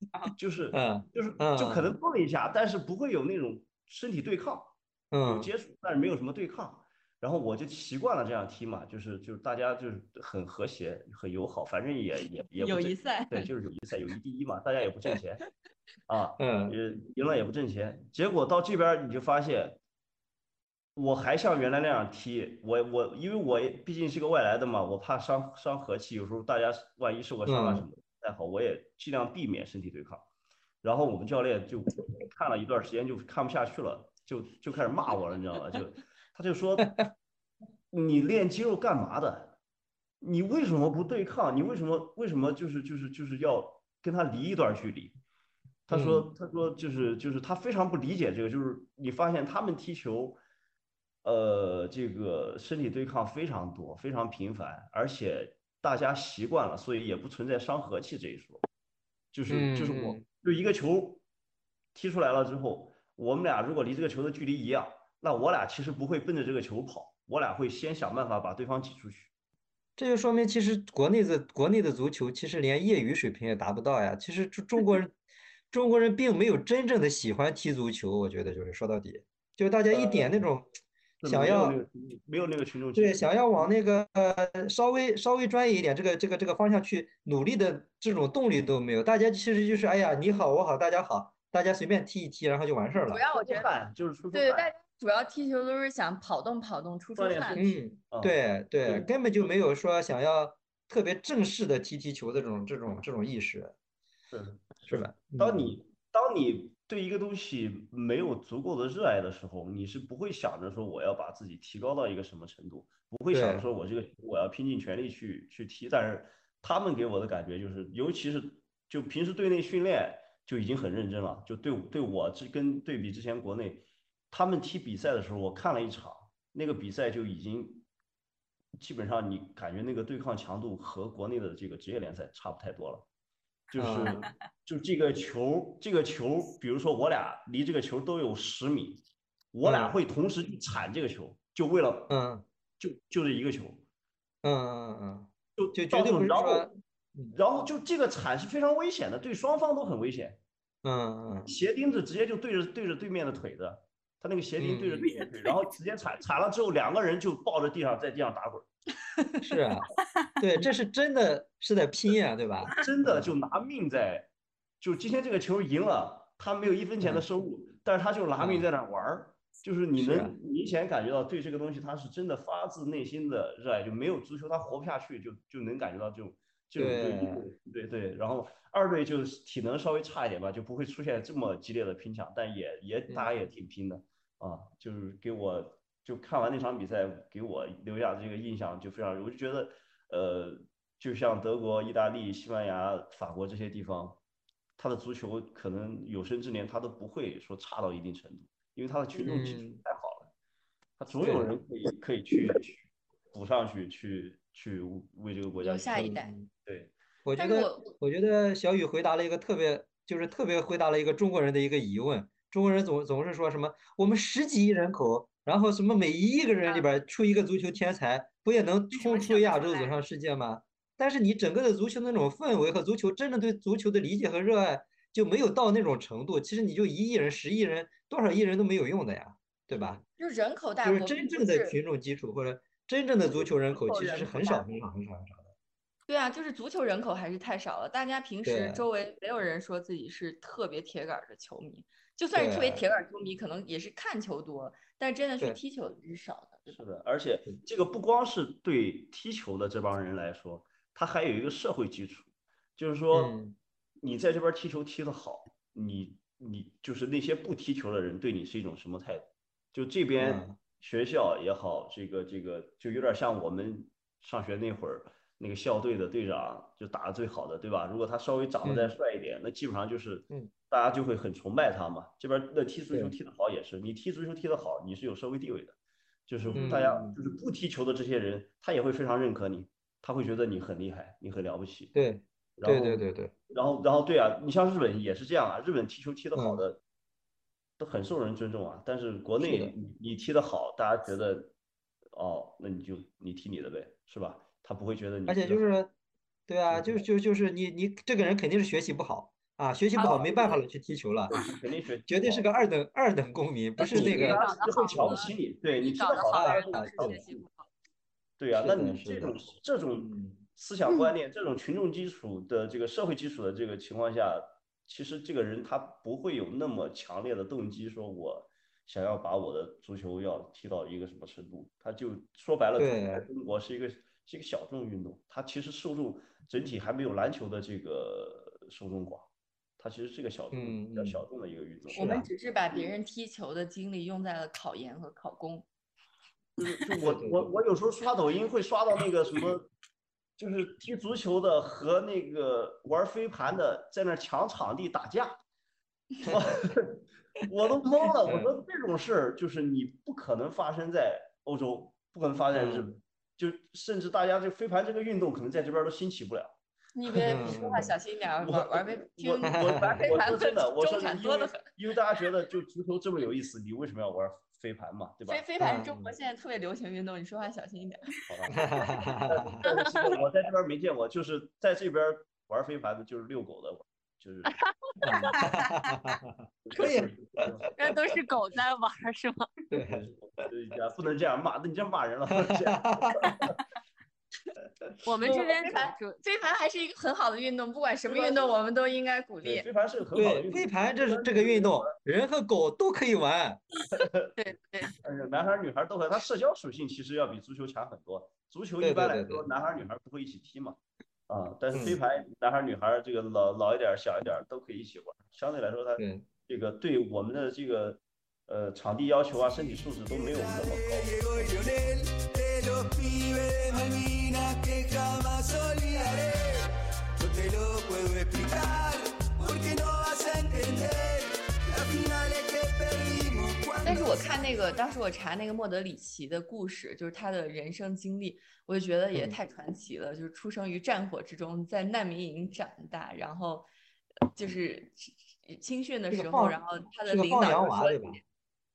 就是嗯就是嗯就可能碰一下，但是不会有那种身体对抗。有嗯接触，但是没有什么对抗。然后我就习惯了这样踢嘛，就是就是大家就是很和谐、很友好，反正也也也友谊赛对，就是友谊赛，友谊第一嘛，大家也不挣钱 啊，嗯呃，赢了也不挣钱。结果到这边儿你就发现，我还像原来那样踢，我我因为我毕竟是个外来的嘛，我怕伤伤和气，有时候大家万一受个伤啊嗯什么的不太好，我也尽量避免身体对抗。然后我们教练就看了一段时间，就看不下去了，就就开始骂我了，你知道吗？就他就说，你练肌肉干嘛的？你为什么不对抗？你为什么为什么就是就是就是要跟他离一段距离？他说他说就是就是他非常不理解这个，就是你发现他们踢球，呃，这个身体对抗非常多，非常频繁，而且大家习惯了，所以也不存在伤和气这一说。就是就是我嗯就一个球踢出来了之后，我们俩如果离这个球的距离一样，那我俩其实不会奔着这个球跑，我俩会先想办法把对方挤出去。这就说明其实国内的国内的足球其实连业余水平也达不到呀。其实中中国人中国人并没有真正的喜欢踢足球，我觉得就是说到底，就是大家一点那种想要没有那个群众对想要往那个呃稍微稍微专业一点这个这个这个方向去努力的这种动力都没有。大家其实就是哎呀你好我好大家好，大家随便踢一踢然后就完事儿了主。要我觉得，就是出出对，大家主要踢球都是想跑动跑动、出出汗嗯，啊对对，对根本就没有说想要特别正式的踢踢球的这种这种这种意识，是是吧？嗯当你当你对一个东西没有足够的热爱的时候，你是不会想着说我要把自己提高到一个什么程度，不会想着说我这个我要拼尽全力去去踢。但是他们给我的感觉就是，尤其是就平时队内训练就已经很认真了，就对对我这跟对比之前国内，他们踢比赛的时候，我看了一场，那个比赛就已经基本上你感觉那个对抗强度和国内的这个职业联赛差不太多了。就是啊就这个球，这个球，比如说我俩离这个球都有十米，我俩嗯。会同时去铲这个球，就为了嗯。就就这一个球，嗯嗯嗯，就就绝对到最后然后然后就这个铲是非常危险的，对双方都很危险。嗯嗯。鞋钉子直接就对着对着对面的腿子，他那个鞋钉对着嗯。对面腿，然后直接铲铲了之后，两个人就抱着地上在地上打滚，嗯，是啊，对，这是真的是在拼呀，对吧？真的就拿命在，就今天这个球赢了，他没有一分钱的嗯。收入，但是他就拿命嗯。在那玩儿，就是你能明显感觉到对这个东西他是真的发自内心的热爱，就没有足球他活不下去，就就能感觉到这种这种对对对，然后二队就是体能稍微差一点吧，就不会出现这么激烈的拼抢，但也也大家也挺拼的啊，就是给我就看完那场比赛，给我留下的这个印象就非常，我就觉得呃，就像德国、意大利、西班牙、法国这些地方，他的足球可能有生之年他都不会说差到一定程度，因为他的群众基础嗯太好了，他总有人可以可以去去补上去，去去为这个国家下一代。对。我觉得我，我觉得小雨回答了一个特别，就是特别回答了一个中国人的一个疑问。中国人总总是说什么，我们十几亿人口，然后什么每一亿个人里边出一个足球天才，不也能冲出亚洲走上世界吗？但是你整个的足球那种氛围和足球真的对足球的理解和热爱就没有到那种程度。其实你就一亿人、十亿人、多少亿人都没有用的呀，对吧？就是人口大就是，真正的群众基础或者真正的足球人口其实是很少很少很少很少的。对啊，就是足球人口还是太少了，大家平时周围没有人说自己是特别铁杆儿的球迷，就算是特别铁杆儿球迷，可能也是看球多，但真的是踢球的是少的，对吧？是的，而且这个不光是对踢球的这帮人来说，他还有一个社会基础，就是说嗯，你在这边踢球踢得好，你你就是那些不踢球的人对你是一种什么态度？就这边嗯学校也好，这个这个就有点像我们上学那会儿那个校队的队长，就打的最好的，对吧？如果他稍微长得再嗯帅一点，那基本上就是嗯大家就会很崇拜他嘛。这边那踢足球踢得好也是，你踢足球踢得好，你是有社会地位的。就是大家嗯就是不踢球的这些人，他也会非常认可你，他会觉得你很厉害，你很了不起。对然后对对对对，然后然后对啊，你像日本也是这样啊，日本踢球踢得好嗯的都很受人尊重啊，但是国内你你踢得好，大家觉得哦，那你就你踢你的呗，是吧？他不会觉得你而且就是，对啊，嗯就是就就是你你这个人肯定是学习不好啊，学习不好没办法了去踢球了，肯定学 绝对是个二等二等公民，不是那个他会瞧不起你，对你你踢得好，长得好的大家就人都是学会瞧不起你。习不好。对啊、那你这种这种嗯思想观念、这种群众基础的这个社会基础的这个情况下，其实这个人他不会有那么强烈的动机，说我想要把我的足球要踢到一个什么程度。他就说白了，中国是一个是一个小众运动，它其实受众整体还没有篮球的这个受众广，它其实是个小众比较小众的一个运动。我们只是把别人踢球的精力用在了考研和考公。就是就我我我有时候刷抖音会刷到那个什么，就是踢足球的和那个玩飞盘的在那儿抢场地打架，我我都懵了。我说这种事儿就是你不可能发生在欧洲，不可能发生在日本，就甚至大家这飞盘这个运动可能在这边都兴起不了。你 别说话小心点儿，我玩玩飞我听我玩飞盘真的，我中说因为。因为大家觉得就足球这么有意思，你为什么要玩飞盘嘛，对吧？飞飞盘是中嗯国现在特别流行运动，你说话小心一点。好吧。我在这边没见过，就是在这边玩飞盘的，就是遛狗的，就是 可以，那都是狗在玩是吗？对，呃不能这样骂，那你这样骂人了。我们这边飞盘主主飞盘还是一个很好的运动，不管什么运动，我们都应该鼓，励。飞盘是个很好的对，运动。飞盘这是这个运动，人和狗都可以玩。对对，男孩女孩儿都会，它社交属性其实要比足球强很多。足球一般来说，男孩女孩儿不会一起踢嘛。啊，但是嗯。飞盘，男孩女孩这个老老一点小一点都可以一起玩，相对来说它，这个对我们的这个呃场地要求啊、身体素质都没有那么高。但是我看那个，当时我查那个莫德里奇的故事，就是他的人生经历，我就觉得也嗯太传奇了。就是出生于战火之中，在难民营长大，然后呃就是青训的时候，然后他的领导就说对？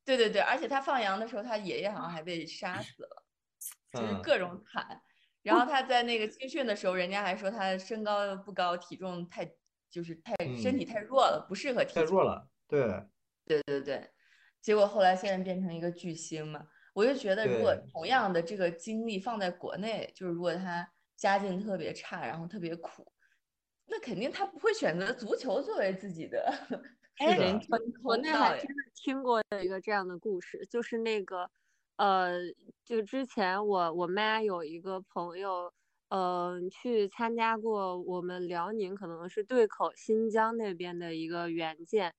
对对对，而且他放羊的时候，他爷爷好像还被杀死了，就是嗯各种惨。然后他在那个青训的时候，人家还说他身高不高，体重太就是太身嗯体太弱了，不适合踢球。太弱了。对，对对对，结果后来现在变成一个巨星嘛，我就觉得如果同样的这个经历放在国内，就是如果他家境特别差，然后特别苦，那肯定他不会选择足球作为自己的 哎的人生国内还真。的听过一个这样的故事，就是那个，呃，就之前我我妈有一个朋友，呃，去参加过我们辽宁可能是对口新疆那边的一个援建，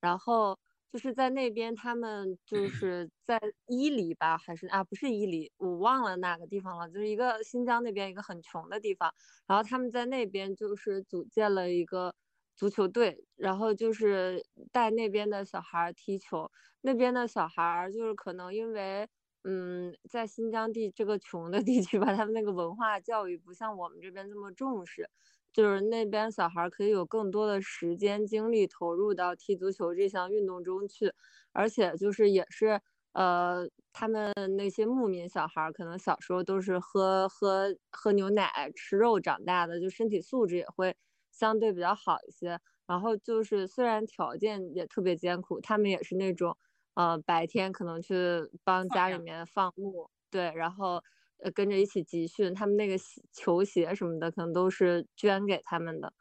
然后就是在那边他们 就是在伊犁吧，还是啊不是伊犁，我忘了哪个地方了，就是一个新疆那边一个很穷的地方，然后他们在那边就是组建了一个足球队，然后就是带那边的小孩儿踢球。那边的小孩儿就是可能因为，嗯，在新疆地这个穷的地区吧，他们那个文化教育不像我们这边这么重视，就是那边小孩儿可以有更多的时间精力投入到踢足球这项运动中去，而且就是也是。呃，他们那些牧民小孩儿，可能小时候都是喝喝喝牛奶、吃肉长大的，就身体素质也会相对比较好一些。然后就是虽然条件也特别艰苦，他们也是那种，呃，白天可能去帮家里面放牧，对，然后呃跟着一起集训，他们那个鞋球鞋什么的可能都是捐给他们的，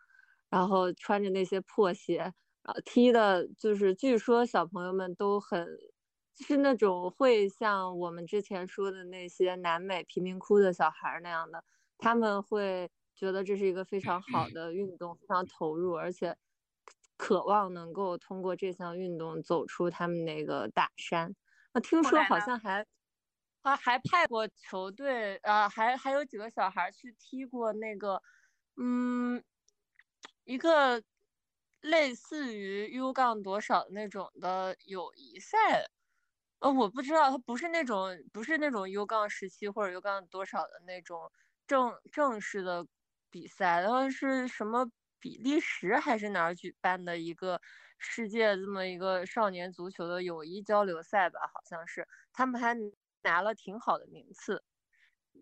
然后穿着那些破鞋，然后踢的就是据说小朋友们都很。是那种会像我们之前说的那些南美贫民窟的小孩那样的，他们会觉得这是一个非常好的运动，非常投入，而且渴望能够通过这项运动走出他们那个大山。那听说好像还啊还派过球队啊，还还有几个小孩去踢过那个嗯一个类似于 U 杠多少那种的友谊赛。呃，我不知道，它不是那种，不是那种 U 杠十七或者 U 杠多少的那种正正式的比赛，然后是什么比利时还是哪儿举办的一个世界这么一个少年足球的友谊交流赛吧？好像是，他们还拿了挺好的名次。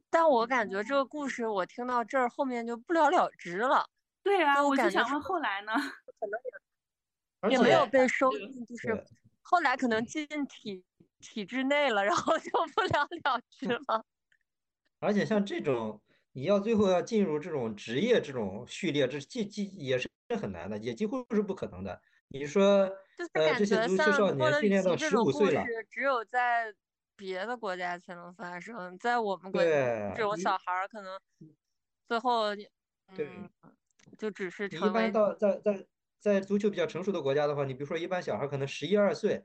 但我感觉这个故事我听到这儿后面就不了了之了。对啊，我就感觉想问后来呢？可能也也没有被收进，就是后来可能进体体制内了，然后就不了了之了。而且像这种，你要最后要进入这种职业这种序列，这几几也是很难的，也几乎是不可能的。你说，就是呃，感觉这些足球少年训练到十五岁了，事，只有在别的国家才能发生，在我们国家，这种小孩儿可能最后对嗯就只是成为般到在在在足球比较成熟的国家的话，你比如说一般小孩可能十一二岁，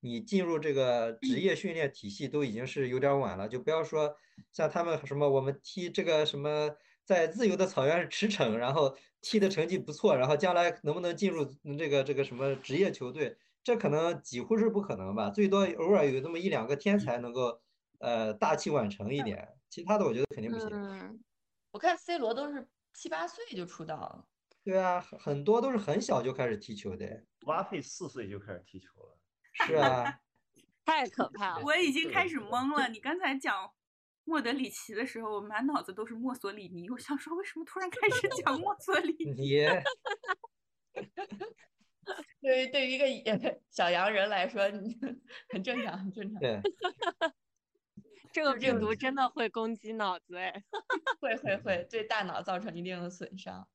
你进入这个职业训练体系都已经是有点儿晚了，就不要说像他们什么我们踢这个什么在自由的草原是驰骋，然后踢的成绩不错，然后将来能不能进入这个这个什么职业球队，这可能几乎是不可能吧，最多偶尔有那么一两个天才能够呃大器晚成一点，其他的我觉得肯定不行。嗯我看 C 罗都是七八岁就出道了。对啊，很很多都是很小就开始踢球的，瓦佩四岁就开始踢球了，是啊。太可怕了。我已经开始对懵了。你刚才讲莫德里奇的时候，我满脑子都是墨索里尼。我想说，为什么突然开始讲 墨索里尼？你对于对于一个 小洋人来说，很正常，很正常。对，这个病毒真的会攻击脑子哎。会会会对大脑造成一定的损伤。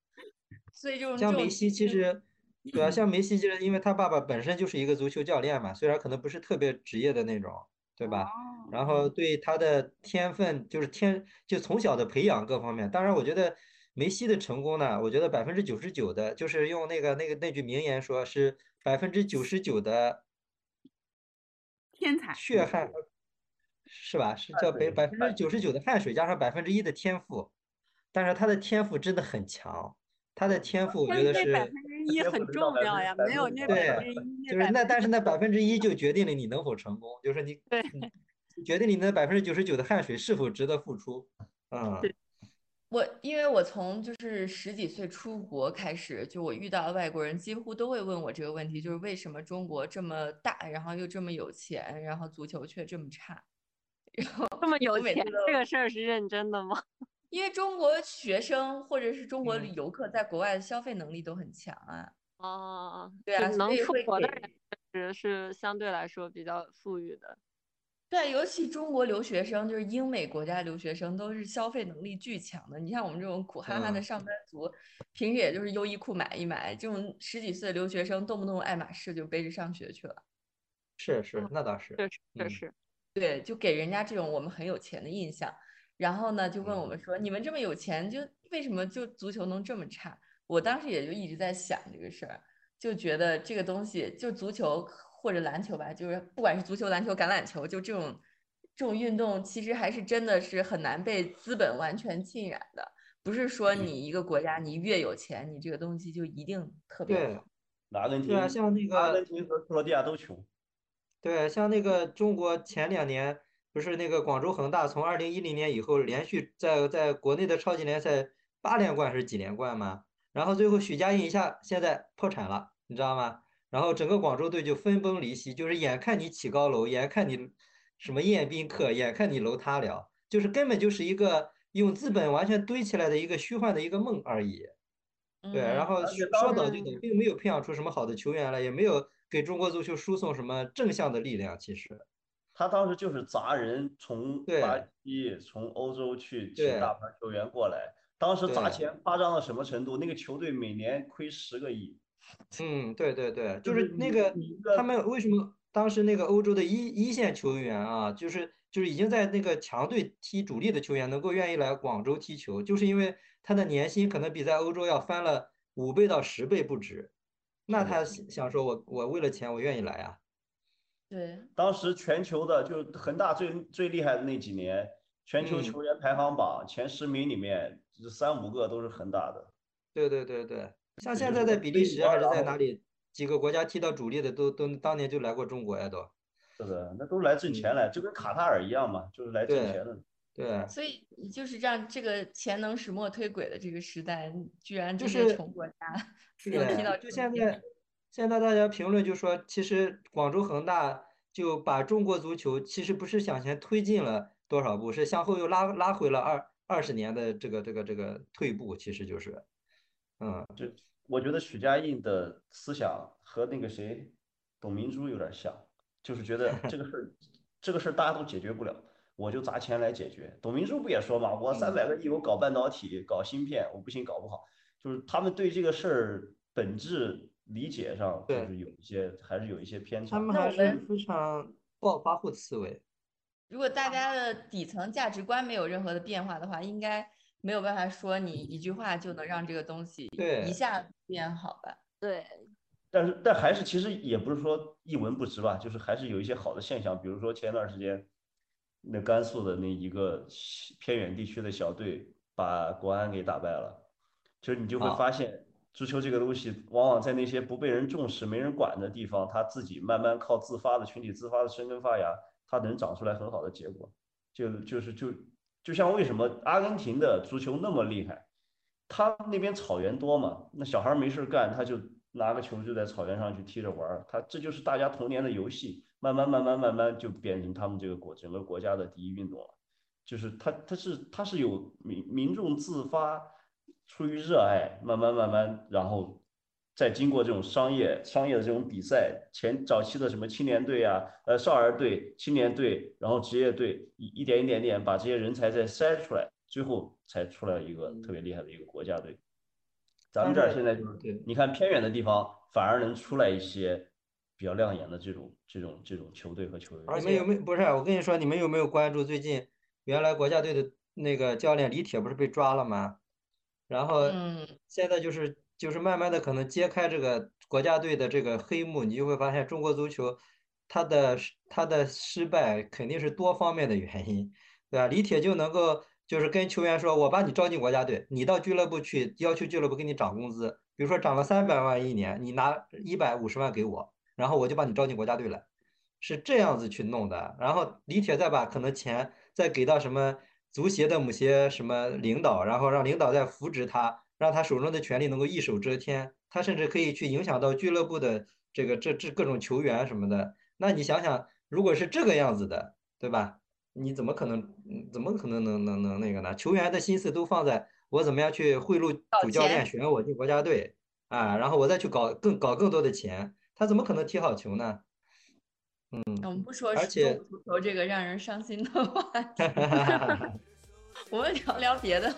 所以这种这种像梅西其实，对啊，像梅西就是因为他爸爸本身就是一个足球教练嘛，虽然可能不是特别职业的那种，对吧？哦，然后对他的天分就是天就从小的培养各方面，当然我觉得梅西的成功呢，我觉得百分之九十九的，就是用那个那个那句名言说是百分之九十九的天才。血汗，是吧？是叫百百分之九十九的汗水加上百分之一的天赋，但是他的天赋真的很强，他的天赋我觉得是那百分之一很重要呀，没有那对百分之一，就是那，但是那百分之一就决定了你能否成功，就是你对你决定你那百分之九十九的汗水是否值得付出。嗯，我因为我从就是十几岁出国开始，就我遇到的外国人几乎都会问我这个问题，就是为什么中国这么大，然后又这么有钱，然后足球却这么差。然后这么有钱这个事儿是认真的吗？因为中国学生或者是中国嗯游客在国外的消费能力都很强啊，哦，对啊，能出国的人确实是相对来说比较富裕的。对，尤其中国留学生，就是英美国家留学生，都是消费能力巨强的。你像我们这种苦哈哈的嗯上班族，平时也就是优衣库买一买，这种十几岁的留学生，动不动爱马仕就背着上学去了。是是，那倒是。确实确嗯实，对，就给人家这种我们很有钱的印象。然后呢，就问我们说，你们这么有钱，就为什么就足球能这么差？我当时也就一直在想这个事儿，就觉得这个东西，就足球或者篮球吧，就是不管是足球、篮球、橄榄球，就这种这种运动，其实还是真的是很难被资本完全浸染的。不是说你一个国家你越有钱，你这个东西就一定特别对好。阿根廷对啊，像那个阿根廷和克罗地亚都穷，对，像那个中国前两年不是那个广州恒大从二零一零年以后连续在在国内的超级联赛八连冠还是几连冠吗？然后最后许家印一下现在破产了，你知道吗？然后整个广州队就分崩离析，就是眼看你起高楼，眼看你什么宴宾客，眼看你楼塌了，就是根本就是一个用资本完全堆起来的一个虚幻的一个梦而已。对，然嗯后说当倒就倒，并没有培养出什么好的球员来，也没有给中国足球输送什么正向的力量。其实，他当时就是砸人，从巴西、从欧洲去请对大牌球员过来，当时砸钱夸张到什么程度？那个球队每年亏十个亿。嗯，对对对，就就是是那个你一个他们为什么当时那个欧洲的一一线球员啊，就是就是已经在那个强队踢主力的球员能够愿意来广州踢球，就是因为他的年薪可能比在欧洲要翻了五倍到十倍不止。那是的他想想说我我为了钱我愿意来啊。对，当时全球的就恒大最最厉害的那几年，全球嗯球员排行榜前十名里面，这三五个都是恒大的。对对对对，像现在在比利时还是在哪里几个国家踢到主力的都都当年就来过中国呀都。是的，那都是来挣钱来，就跟卡塔尔一样嘛，就是来挣钱的。对，所以就是让这个钱能使磨推鬼的这个时代，居然这些就是穷国家 是能踢到，就现在，现在大家评论就说，其实广州恒大就把中国足球其实不是向前推进了多少步，是向后又拉拉回了二二十年的这个这个这个退步，其实就是，嗯，就我觉得许家印的思想和那个谁，董明珠有点像，就是觉得这个事儿，这个事儿大家都解决不了，我就砸钱来解决。董明珠不也说嘛，我三百个亿，我搞半导体，搞芯片，我不信搞不好。就是他们对这个事儿本质理解上，就是有一些还是有一些偏差。他们还是非常暴发户思维，如果大家的底层价值观没有任何的变化的话，应该没有办法说你一句话就能让这个东西对一下变好吧？对，但是但还是其实也不是说一文不值吧，就是还是有一些好的现象，比如说前段时间，那甘肃的那一个偏远地区的小队把国安给打败了，就是你就会啊发现足球这个东西，往往在那些不被人重视、没人管的地方，它自己慢慢靠自发的群体自发的生根发芽，它能长出来很好的结果。就就是就就像为什么阿根廷的足球那么厉害，他那边草原多嘛，那小孩没事干，他就拿个球就在草原上去踢着玩儿，他这就是大家童年的游戏，慢慢慢慢慢慢就变成他们这个国整个国家的第一运动了。就是他他是他是有民民众自发出于热爱，慢慢慢慢，然后再经过这种商业商业的这种比赛，前早期的什么青年队啊，呃少儿队、青年队，然后职业队，一一点一点点把这些人才再筛出来，最后才出来一个特别厉害的一个国家队。咱们这儿现在就是对，你看偏远的地方，反而能出来一些比较亮眼的这种这种这种球队和球员。你们有没有不是？我跟你说，你们有没有关注最近原来国家队的那个教练李铁不是被抓了吗？然后嗯现在就是就是慢慢的可能揭开这个国家队的这个黑幕，你就会发现中国足球它的失它的失败肯定是多方面的原因，对吧？李铁就能够就是跟球员说，我把你招进国家队，你到俱乐部去要求俱乐部给你涨工资，比如说涨了三百万一年，你拿一百五十万给我，然后我就把你招进国家队来。是这样子去弄的，然后李铁再把可能钱再给到什么足协的某些什么领导，然后让领导再扶植他，让他手中的权力能够一手遮天，他甚至可以去影响到俱乐部的这个这这各种球员什么的。那你想想，如果是这个样子的，对吧？你怎么可能嗯怎么可能能能能那个呢？球员的心思都放在我怎么样去贿赂主教练选我进国家队啊，然后我再去搞更搞更多的钱，他怎么可能踢好球呢？嗯我们不说足球这个让人伤心的话题，我们聊聊别的。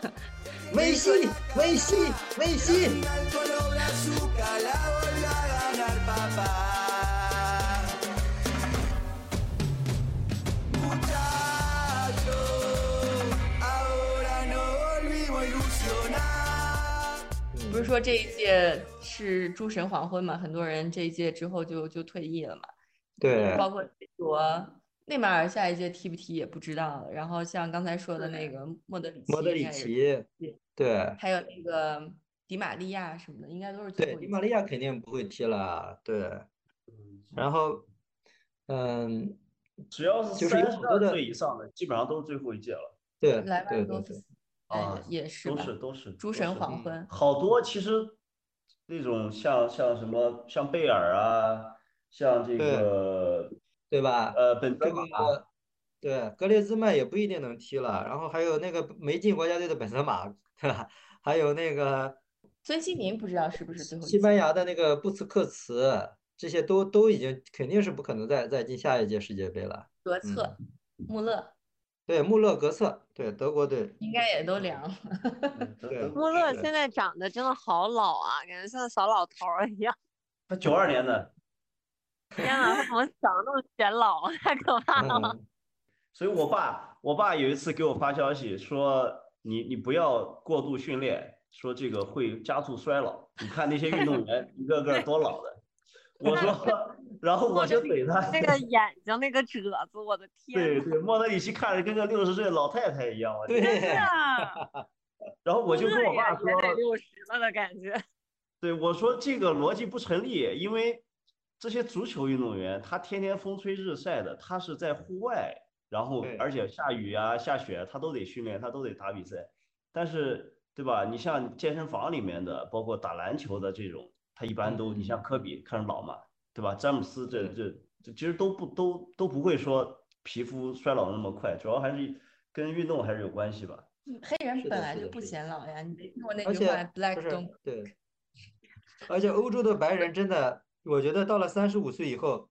微信，微信，微信。不是说这一届是诸神黄昏嘛？很多人这一届之后就就退役了嘛？对，包括罗内马尔下一届踢不踢也不知道。然后像刚才说的那个莫德里奇，莫德里奇，对还有那个迪玛利亚什么的，应该都是最对，后一届迪玛利亚肯定不会踢了，对。然后，嗯，只要是就是有三十多的岁以上的，基本上都是最后一届了。对莱对对对万多夫斯哎啊也是都是都是诸神都是嗯黄昏，好多其实那种像像什么像贝尔啊，像这个对吧？呃本泽马，个对格列兹曼也不一定能踢了，然后还有那个没进国家队的本泽马，对吧？还有那个孙兴民不知道是不是最后一西班牙的那个布斯克茨，这些都都已经肯定是不可能再再进下一届世界杯了。格策、穆勒对，穆勒、格策，对德国队，应该也都凉了。对穆勒现在长得真的好老啊，感觉像小老头儿一样。他九二年的，天呐，他怎么长得那么显老啊？太可怕了！嗯，所以我爸我爸有一次给我发消息说你你不要过度训练，说这个会加速衰老。你看那些运动员 一个个多老的，我说，然后我就怼他，那个眼睛那个褶子，我的天呐！对对，莫德里奇看着跟个六十岁的老太太一样，我对天然后我就跟我爸说六十了的感觉。对，我说这个逻辑不成立，因为这些足球运动员他天天风吹日晒的，他是在户外，然后而且下雨啊、下雪，他都得训练，他都得打比赛。但是，对吧？你像健身房里面的，包括打篮球的这种，他一般都，你像科比看着老嘛，对吧？詹姆斯这这这其实都不都都不会说皮肤衰老那么快，主要还是跟运动还是有关系吧。黑人本来就不显老呀，你听过那句话 “Black don't 对，而且欧洲的白人真的，我觉得到了三十五岁以后，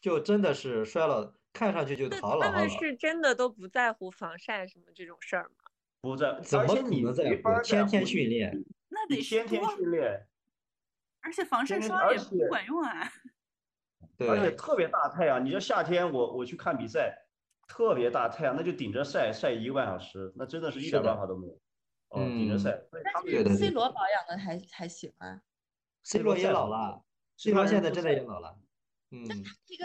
就真的是衰老，看上去就老好老。他们是真的都不在乎防晒什么这种事儿吗？不在，怎么可而且你能在乎天天训练，那得你天天，训练，而且防晒霜也不管用啊。对而且，特别大太阳，你说夏天我我去看比赛，特别大太阳，那就顶着晒晒一个半小时，那真的是一点办法都没有。哦，顶着嗯晒，所以他们对的 C 罗保养的还还行啊。C 罗也老了，C 罗现在真的也老了。嗯，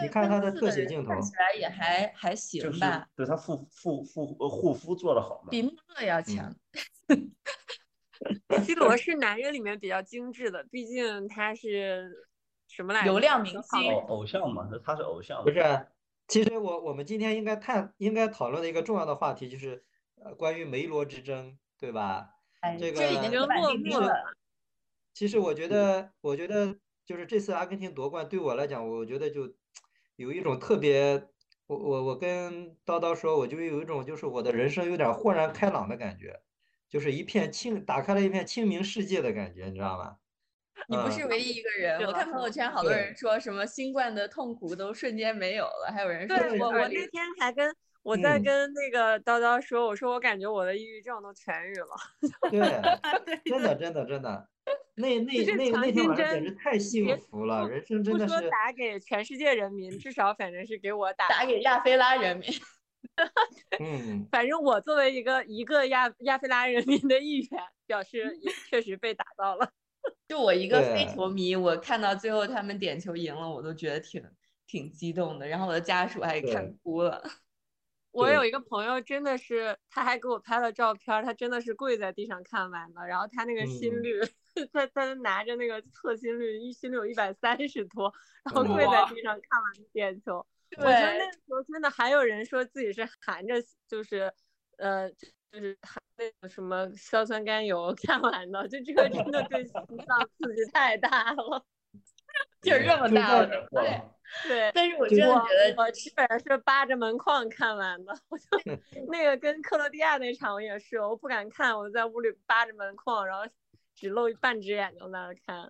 你看他的特写镜头看起来也还还就是行吧，对他护护护呃护肤做的好嘛。比穆勒要强。C 罗是男人里面比较精致的，毕竟他是什么来着？流量明星好偶偶像嘛，他是偶像。不是，其实我我们今天应该探应该讨论的一个重要的话题就是，呃，关于梅罗之争，对吧？哎，这个这已经已经落刻板定幕了。其实我觉得，我觉得就是这次阿根廷夺冠对我来讲，我觉得就 有一种特别，我我我跟叨叨说，我就有一种就是我的人生有点豁然开朗的感觉，就是一片清，打开了一片清明世界的感觉，你知道吗？你不是嗯唯一一个人，我看朋友圈好多人说什么新冠的痛苦都瞬间没有了，还有人说对我，我那天还跟我在嗯跟那个叨叨说，我说我感觉我的抑郁症都痊愈了。对，真的真的真的，那那那那天心晚上简直太幸福了，不人生真的是。不说打给全世界人民，至少反正是给我打。打给亚非拉人民。嗯，反正我作为一个一个亚亚非拉人民的一员，表示也确实被打到了。就我一个非球迷，我看到最后他们点球赢了，我都觉得挺挺激动的。然后我的家属还看哭了。对我有一个朋友，真的是，他还给我拍了照片儿，他真的是跪在地上看完的。然后他那个心嗯率，他他拿着那个测心率，一心率有一百三十多，然后跪在地上看完点球。我觉得那个时候真的还有人说自己是含着，就是呃，就是含那个什么硝酸甘油看完的，就这个真的对心脏刺激太大了。劲儿这么大了，对。对，但是我真的觉得我基本上是扒着门框看完的，我就 那个跟克罗地亚那场我也是，我不敢看，我在屋里扒着门框，然后只露半只眼睛在那儿看。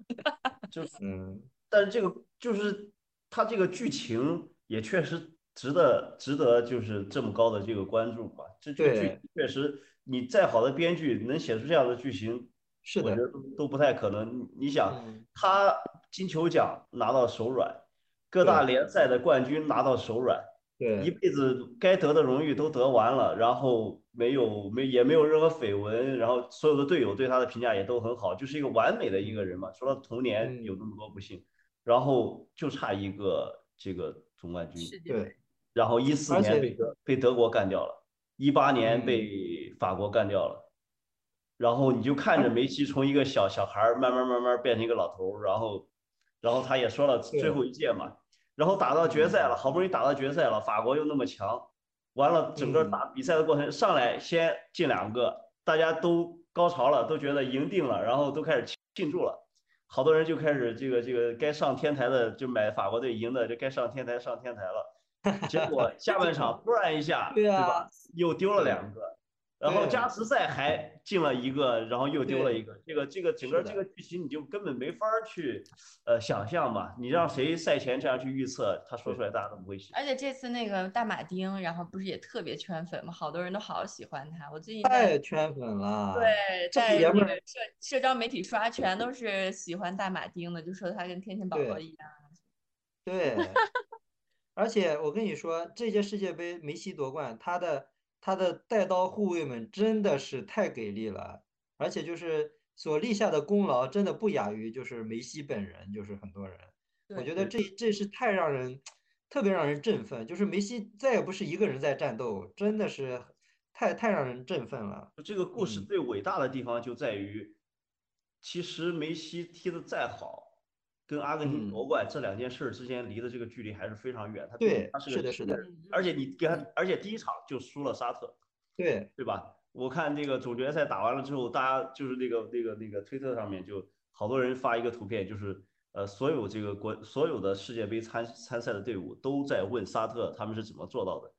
嗯，但是这个就是他这个剧情也确实值得值得就是这么高的这个关注吧。这这个剧确实，你再好的编剧能写出这样的剧情，是的我觉，得都都不太可能。你想，嗯他金球奖拿到手软，各大联赛的冠军拿到手软，对。一，辈子该得的荣誉都得完了，然后没有没也没有任何绯闻，然后所有的队友对他的评价也都很好，就是一个完美的一个人嘛。除了童年嗯。有那么多不幸，然后就差一个这个总冠军，对，然后一四年被德被德国干掉了，一八年嗯。被法国干掉了，然后你就看着梅西从一个小小孩儿慢慢慢慢变成一个老头儿，然后然后他也说了最后一届嘛，然后打到决赛了，好不容易打到决赛了，法国又那么强，完了整个嗯打比赛的过程上来先进两个，大家都高潮了，都觉得赢定了，然后都开始庆庆祝了。好多人就开始这个这个该上天台的就买法国队赢的就该上天台上天台了，结果下半场 突然一下，对对吧啊？又丢了两个，然后加时赛还进了一个，然后又丢了一个，这个这个整个这个剧情你就根本没法去呃想象嘛，你让谁赛前这样去预测，他说出来大家都不会信。而且这次那个大马丁，然后不是也特别圈粉吗？好多人都好喜欢他。我最近太圈粉了。对这在那个社社交媒体刷，全都是喜欢大马丁的，就说他跟天线宝宝一样。对，而且我跟你说，这届世界杯梅西夺冠，他的他的带刀护卫们真的是太给力了，而且就是所立下的功劳真的不亚于就是梅西本人，就是很多人，我觉得这。这是太让人特别让人振奋，就是梅西再也不是一个人在战斗，真的是太太让人振奋了。这个故事。嗯。最伟大的地方就在于，其实梅西踢得再好，跟阿根廷嗯夺冠这两件事儿之间离的这个距离还是非常远。他对他是是的是的而且你给他，而且第一场就输了沙特，对，对吧？我看这个总决赛打完了之后，大家就是那个那个那个推特上面就好多人发一个图片，就是呃所有这个国所有的世界杯参参赛的队伍都在问沙特他们是怎么做到的，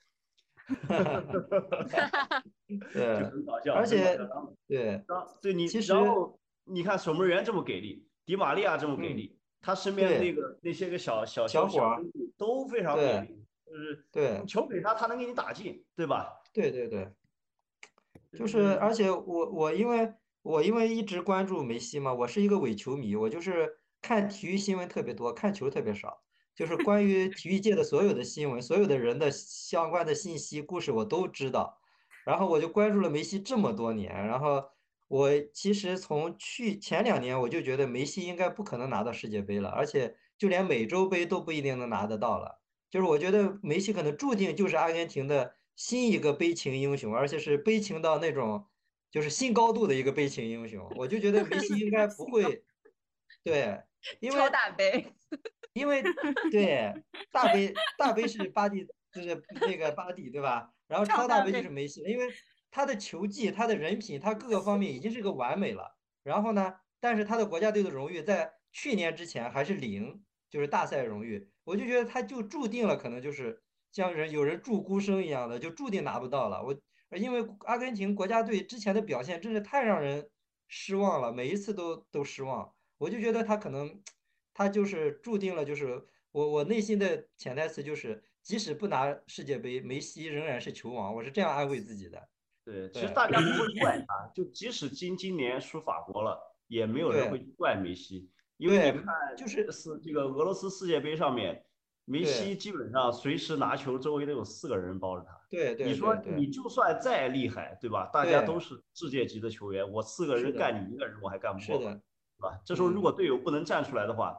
就对很搞笑。而且很搞笑然后对，然后对你，其实然后你看守门员这么给力，迪玛利亚这么给嗯力，他身边的那个那些个小小小小伙都非常给对力，就是对球给他，他能给你打进，对吧？对对对。就是，嗯而且我我因为我因为一直关注梅西嘛，我是一个伪球迷，我就是看体育新闻特别多，看球特别少，就是关于体育界的所有的新闻，所有的人的相关的信息、故事我都知道，然后我就关注了梅西这么多年，然后我其实从去前两年我就觉得梅西应该不可能拿到世界杯了，而且就连美洲杯都不一定能拿得到了。就是我觉得梅西可能注定就是阿根廷的新一个悲情英雄，而且是悲情到那种就是新高度的一个悲情英雄。我就觉得梅西应该不会，对，因为超大杯，因为 对大杯大杯 是巴蒂，就是那个巴蒂对吧？然后超超大杯就是梅西，因为他的球技、他的人品、他各个方面已经是个完美了。然后呢，但是他的国家队的荣誉在去年之前还是零，就是大赛荣誉。我就觉得他就注定了，可能就是像人有人祝孤生一样的，就注定拿不到了。我因为阿根廷国家队之前的表现真是太让人失望了，每一次都都失望。我就觉得他可能，他就是注定了，就是我我内心的潜台词就是，即使不拿世界杯，梅西仍然是球王，我是这样安慰自己的。对，其实大家不会怪他，就即使今今年输法国了，也没有人会去怪梅西，因为你看，就是是这个俄罗斯世界杯上面，梅西基本上随时拿球，周围都有四个人包着他。对对你说你就算再厉害，对吧？大家都是世界级的球员，我四个人干你一个人，我还干不过吗，是的，对吧？这时候如嗯果队友不能站出来的话，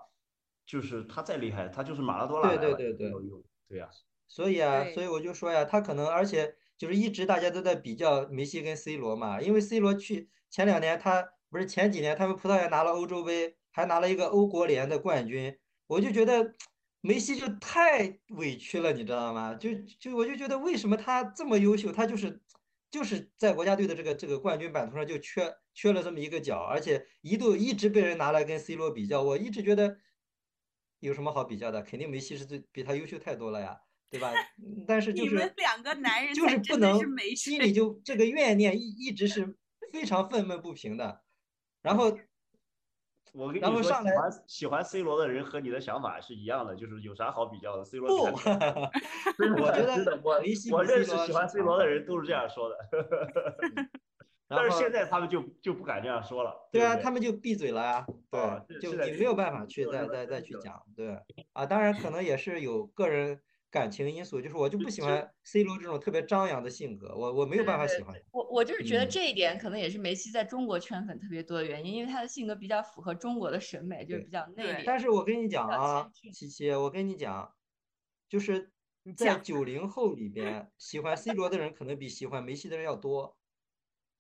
就是他再厉害，他就是马拉多纳对来了也对对对没有用，对呀。所以啊，所以我就说呀，他可能，而且就是一直大家都在比较梅西跟 C 罗嘛，因为 C 罗去前两年他不是前几年他们葡萄牙拿了欧洲杯，还拿了一个欧国联的冠军，我就觉得梅西就太委屈了，你知道吗？就就我就觉得为什么他这么优秀，他就是就是在国家队的这个这个冠军版图上就缺缺了这么一个角，而且一度一直被人拿来跟 C 罗比较，我一直觉得有什么好比较的？肯定梅西是最比他优秀太多了呀，对吧？嗯但是就你们是两个男人就是不能心里就这个怨念一一直是非常愤懑不平的，然后 我跟你说，然后上来喜欢喜欢 C 罗的人和你的想法是一样的，就是有啥好比较的？C 罗不 我觉得我我认识喜欢 C 罗的人都是这样说的，但是现在他们就就不敢这样说了，对啊，他们就闭嘴了呀，啊对，就就你没有办法去再再再去讲，对啊，当然可能也是有个人感情因素，就是我就不喜欢 C 罗这种特别张扬的性格，我我没有办法喜欢，我我就是觉得嗯这一点可能也是梅西在中国圈粉特别多的原因，因为他的性格比较符合中国的审美，就是比较内敛。但是我跟你讲啊谦，逊琪琪，我跟你讲，就是在讲九零后里边，喜欢 C 罗的人可能比喜欢梅西的人要多。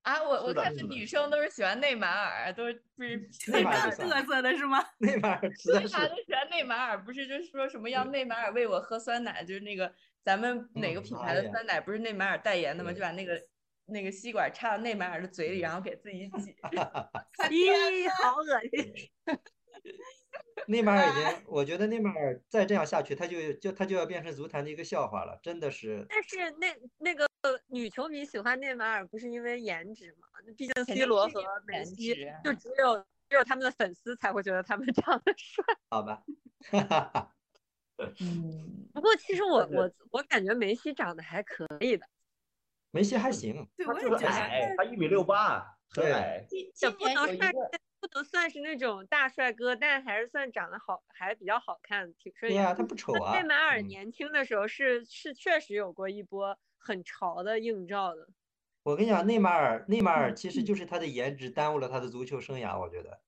啊，我我看是女生都是喜欢内马尔，都是不是 内马马尔嘚瑟的是吗？内马尔 实在为是啥都喜欢内马尔？不是就是说什么要内马尔喂我喝酸奶，就是那个咱们哪个嗯品牌的酸奶不是内马尔代言的吗？对就把那个那个吸管插到内马尔的嘴里，然后给自己挤。咦，好恶心！内马尔已经，我觉得内马尔再这样下去，他就就他就要变成足坛的一个笑话了，真的是。但是那那个女球迷喜欢内马尔不是因为颜值嘛？毕竟 C 罗和梅西就只有只有他们的粉丝才会觉得他们 长得帅。好吧，哈哈哈。嗯，不过其实我我我感觉梅西长得还可以的，梅西还行，对，他我也觉得就是矮，他一米六八，很矮。今也不能算不能算是那种大帅哥，但还是算长得好，还比较好看，挺顺眼。对呀，他不丑啊。内马尔嗯年轻的时候是是确实有过一波很潮的映照的。我跟你讲，内马尔，内马尔其实就是他的颜值耽误了他的足球生涯，我觉得。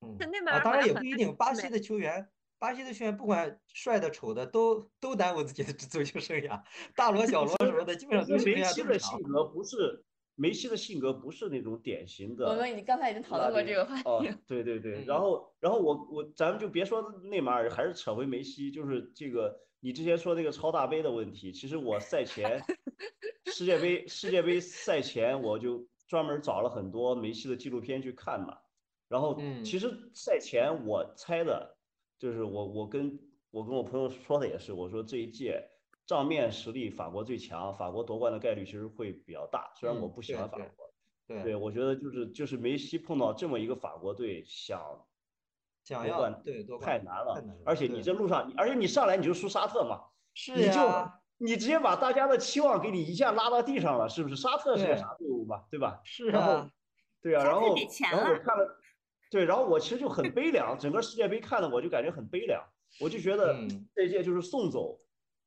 嗯内马尔当然也不一定，巴西的球员，巴西的球员不管帅的丑的，都都耽误自己的足球生涯，大罗小罗什么的，基本上其实足球生涯梅西的性。格不是梅西的性格不是那种典型的。我们已经刚才已经讨论过这个话哦题哦。，对对对，嗯然后然后我我咱们就别说内马尔，还是扯回梅西，就是这个你之前说那个超大杯的问题，其实我赛前 世界杯世界杯赛前我就专门找了很多梅西的纪录片去看嘛，然后嗯其实赛前我猜的，就是我我跟我跟我朋友说的也是，我说这一届账面实力法国最强，法国夺冠的概率其实会比较大，虽然我嗯不喜欢法国。对对，我觉得就是就是梅西碰到这么一个法国队，想想要夺冠对夺冠太难了太难了，而且你这路上，你而且你上来你就输沙特嘛，是你就，你直接把大家的期望给你一下拉到地上了，是不是？沙特是个啥队伍嘛，对吧？是然后啊，对啊，然后然后我看了，对，然后我其实就很悲凉，整个世界杯看的我就感觉很悲凉，我就觉得嗯这一届就是送走，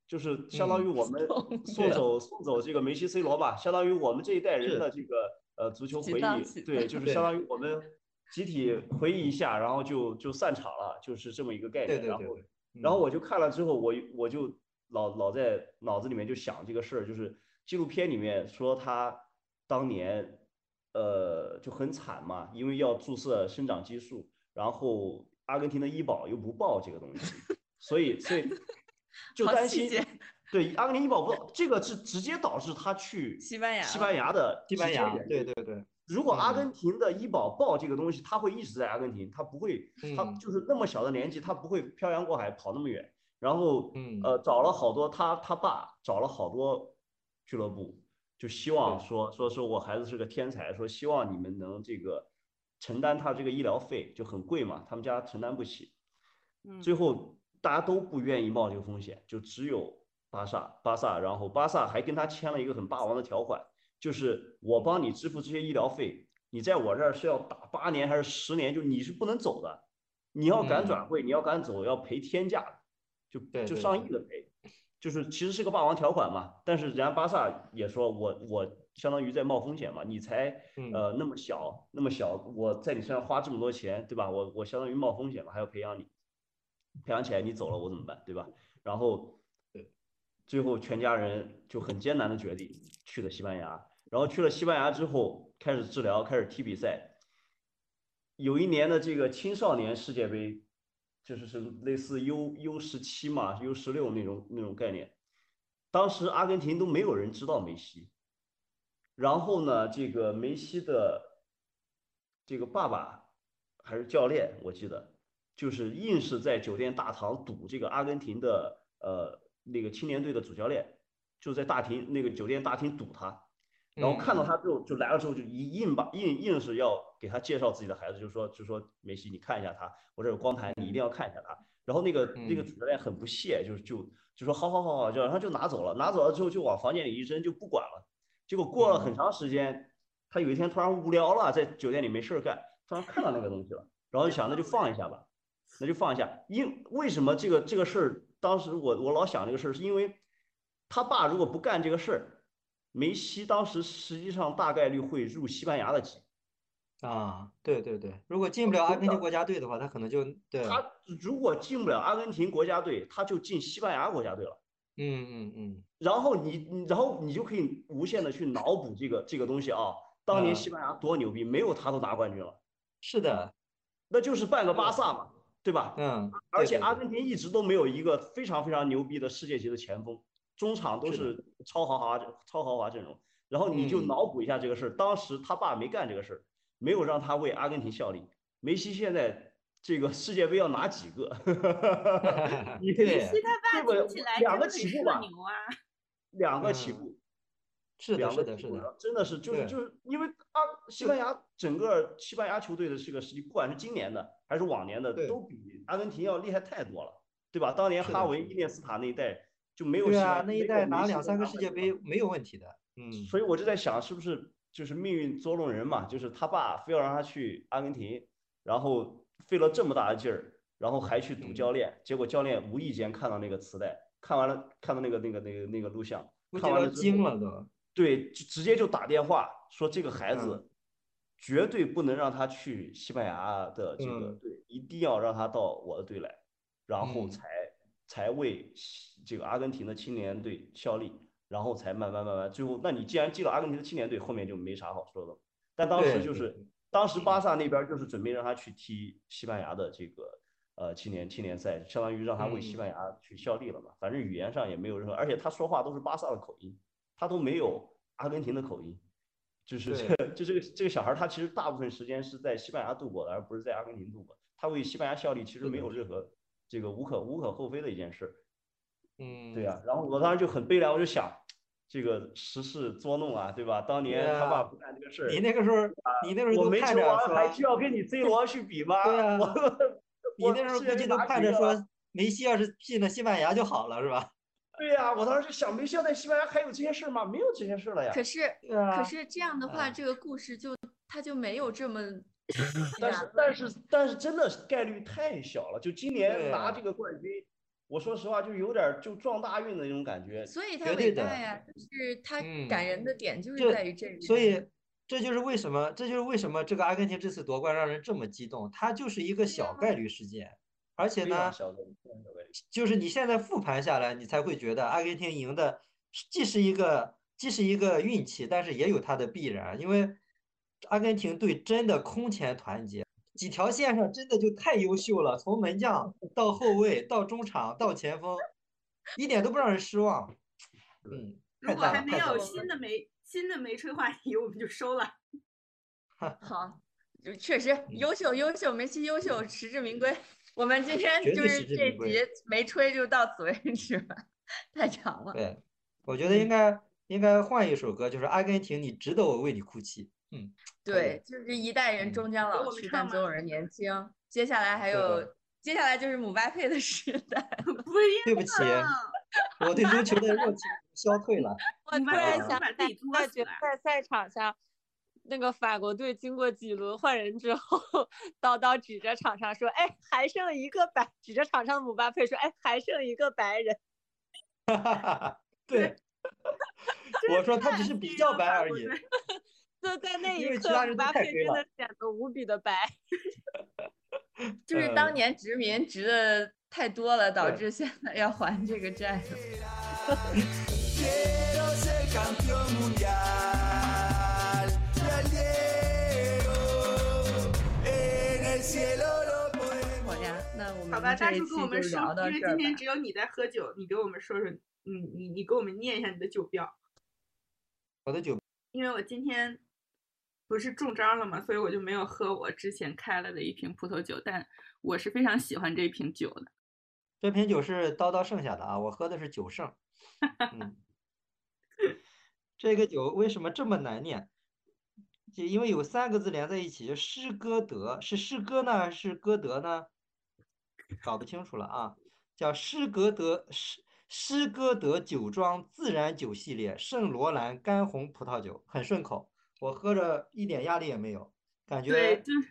就是相当于我们送送走送走这个梅西、C 罗吧，相当于我们这一代人的这个呃足球回忆，对，就是相当于我们集体回忆一下，然后就就散场了，就是这么一个概念。然后对对对对，嗯。然后我就看了之后，我我就老老在脑子里面就想这个事儿，就是纪录片里面说他当年呃就很惨嘛，因为要注射生长激素，然后阿根廷的医保又不报这个东西，所以所以 就担心对阿根廷医保不报，这个是直接导致他去西班牙西班牙的西班牙，对对对，如果阿嗯。根廷的医保报这个东西，他会一直在阿根廷，他不会，他嗯就是那么小的年纪，他不会漂洋过海跑那么远。然后，嗯。呃，找了好多他他爸找了好多俱乐部，就希望说说说我孩子是个天才，说希望你们能这个承担他这个医疗费，就很贵嘛，他们家承担不起。嗯，最后大家都不愿意冒这个风险，就只有巴萨，巴萨，然后巴萨还跟他签了一个很霸王的条款，就是我帮你支付这些医疗费，你在我这儿是要打八年还是十年，就你是不能走的，你要敢嗯。转会，你要敢走，要赔天价的，就就上亿的赔，就是其实是个霸王条款嘛，但是人家巴萨也说我我相当于在冒风险嘛，你才嗯。呃那么小那么小，我在你身上花这么多钱，对吧？我我相当于冒风险嘛，还要培养你，培养起来你走了我怎么办，对吧？然后对，最后全家人就很艰难的决定去了西班牙，然后去了西班牙之后开始治疗，开始踢比赛。有一年的这个青少年世界杯，就是是类似 U U 十七嘛，U 十六那种那种概念。当时阿根廷都没有人知道梅西，然后呢，这个梅西的这个爸爸还是教练，我记得就是硬是在酒店大堂堵这个阿根廷的呃那个青年队的主教练，就在大厅那个酒店大厅堵他，然后看到他之后就来了之后就一硬把硬硬是要给他介绍自己的孩子，就说就说梅西你看一下他，我这有光盘，你一定要看一下他。然后那个那个嗯主教练很不屑，就就就说好好好好，就然后就拿走了，拿走了之后就往房间里一扔就不管了。结果过了很长时间，他有一天突然无聊了，在酒店里没事儿干，突然看到那个东西了，然后就想那就放一下吧，那就放一下。因为什么这个这个事儿，当时我我老想这个事儿，是因为他爸如果不干这个事儿，梅西当时实际上大概率会入西班牙的籍。啊，对对对，如果进不了阿根廷国家队的话，他可能就对，他如果进不了阿根廷国家队，他就进西班牙国家队了。嗯嗯嗯，然后你，你然后你就可以无限的去脑补这个这个东西啊，当年嗯西班牙多牛逼，没有他都拿冠军了，是的，那就是半个巴萨嘛，对吧？嗯，而且阿根廷一直都没有一个非常非常牛逼的世界级的前锋，中场都是超豪华超豪华阵容。然后你就嗯脑补一下这个事儿，当时他爸没干这个事儿，没有让他为阿根廷效力。梅西现在这个世界杯要拿几个？梅西他爸听起来两个起步吧两个起嗯步，是的，两是的，是的个起步真的是就是就是因为啊，西班牙整个西班牙球队的这个实力，不管是今年的还是往年的，都比阿根廷要厉害太多了，对吧？当年哈维、伊涅斯塔那一代就没有对啊，那一代拿两三个世界杯没有问题的。嗯，所以我就在想，是不是就是命运捉弄人嘛？就是他爸非要让他去阿根廷，然后费了这么大的劲儿，然后还去赌嗯教练，结果教练无意间看到那个磁带，看完了看到那个那个那个那个录像，看完了惊了都。对，就直接就打电话说这个孩嗯子绝对不能让他去西班牙的这个嗯队，一定要让他到我的队来，然后嗯才才为西这个阿根廷的青年队效力，然后才慢慢慢慢，最后那你既然进了阿根廷的青年队，后面就没啥好说的。但当时就是当时巴萨那边就是准备让他去踢西班牙的这个呃青年青年赛，相当于让他为西嗯班牙去效力了嘛。反正语言上也没有任何，而且他说话都是巴萨的口音，他都没有阿根廷的口音。就是这个，就这个这个小孩，他其实大部分时间是在西班牙度过的，而不是在阿根廷度过。他为西班牙效力，其实没有任何这个无可无可厚非的一件事。嗯，对呀、然后我当时就很悲凉，我就想，这个时势捉弄啊，对吧？当年他爸不干这个事儿，你那个时候，你那时候我没都盼着球王，还，需要跟你 C 罗去比吗？对啊我你那时候估计都盼着说，梅西要是进了西班牙就好了，是吧？对呀、我当时就想，梅西要在西班牙还有这些事儿吗？没有这些事儿了呀。可是啊可是这样的话，嗯这个故事就它就没有这么 但是但是但是真的概率太小了，就今年拿这个冠军，我说实话就有点儿就撞大运的那种感觉。所以他的伟大呀，就是它嗯感人的点就是在于这个。所以这就是为什么，这就是为什么这个阿根廷这次夺冠让人这么激动，它就是一个小概率事件，而且呢，就是你现在复盘下来，你才会觉得阿根廷赢的既是一个既是一个运气，但是也有它的必然，因为阿根廷队真的空前团结，几条线上真的就太优秀了，从门将到后卫到中场到前锋，一点都不让人失望。嗯，如果还没有。新的没新的没吹话题，我们就收了。好，就确实嗯优秀优秀，梅西优秀，实至名归。我们今天就是这集没吹就到此为止吧，太长了。对，我觉得应该应该换一首歌，就是阿根廷，你值得我为你哭泣。嗯，对，就是一代人嗯终将老去，但总有人年轻。接下来还有，接下来就是姆巴佩的时代。不一对不起，我对足球的热情消退了。我突然想自己把自己起，在作死了决赛赛场上，那个法国队经过几轮换人之后，叨叨指着场上说：“哎，还剩一个白。”指着场上的姆巴佩说：“哎，还剩一个白人。哈哈哈哈，对，我说他只是比较白而已。”就在那一刻，巴佩真的显得无比的白。就是当呃年殖民殖的太多了，导致现在要还这个债 好呀，那我好吧，大叔跟我们说因为。今天只有你在喝酒，你给我们说说，你，你你给我们念一下你的酒标，我的酒因为我今天不是中招了嘛，所以我就没有喝我之前开了的一瓶葡萄酒，但我是非常喜欢这瓶酒的。这瓶酒是叨叨剩下的啊，我喝的是酒圣。嗯，这个酒为什么这么难念？就因为有三个字连在一起，就诗歌德，是诗歌呢，还是歌德呢？搞不清楚了啊，叫诗歌德诗诗歌德酒庄自然酒系列圣罗兰干红葡萄酒，很顺口，我喝着一点压力也没有，感觉对，觉就是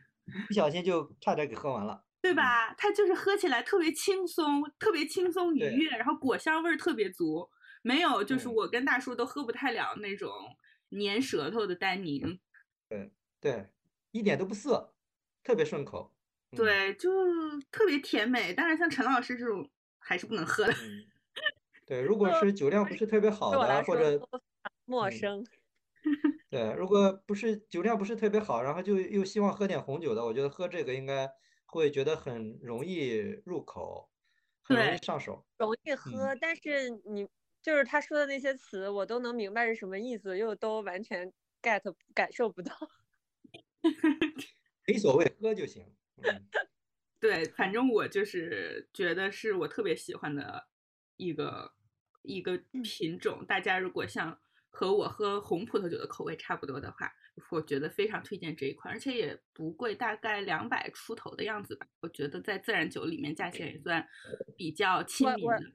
不小心就差点给喝完了。对吧？它就是喝起来特别轻松，特别轻松愉悦，然后果香味儿特别足，没有就是嗯我跟大叔都喝不太了那种粘舌头的单宁。对对，一点都不涩，特别顺口。嗯，对，就特别甜美。当然，像陈老师这种还是不能喝的。嗯，对，如果是酒量不是特别好的，或者都陌嗯生。对，如果不是酒量不是特别好，然后就又希望喝点红酒的，我觉得喝这个应该会觉得很容易入口，很容易对上手。容易喝，但是你就是他说的那些词，我都能明白是什么意思，又都完全 get 感受不到。没所谓，喝就行。嗯，对，反正我就是觉得是我特别喜欢的一个一个嗯品种。大家如果像和我喝红葡萄酒的口味差不多的话，我觉得非常推荐这一款，而且也不贵，大概两百出头的样子吧。我觉得在自然酒里面价钱也算比较亲我我民的。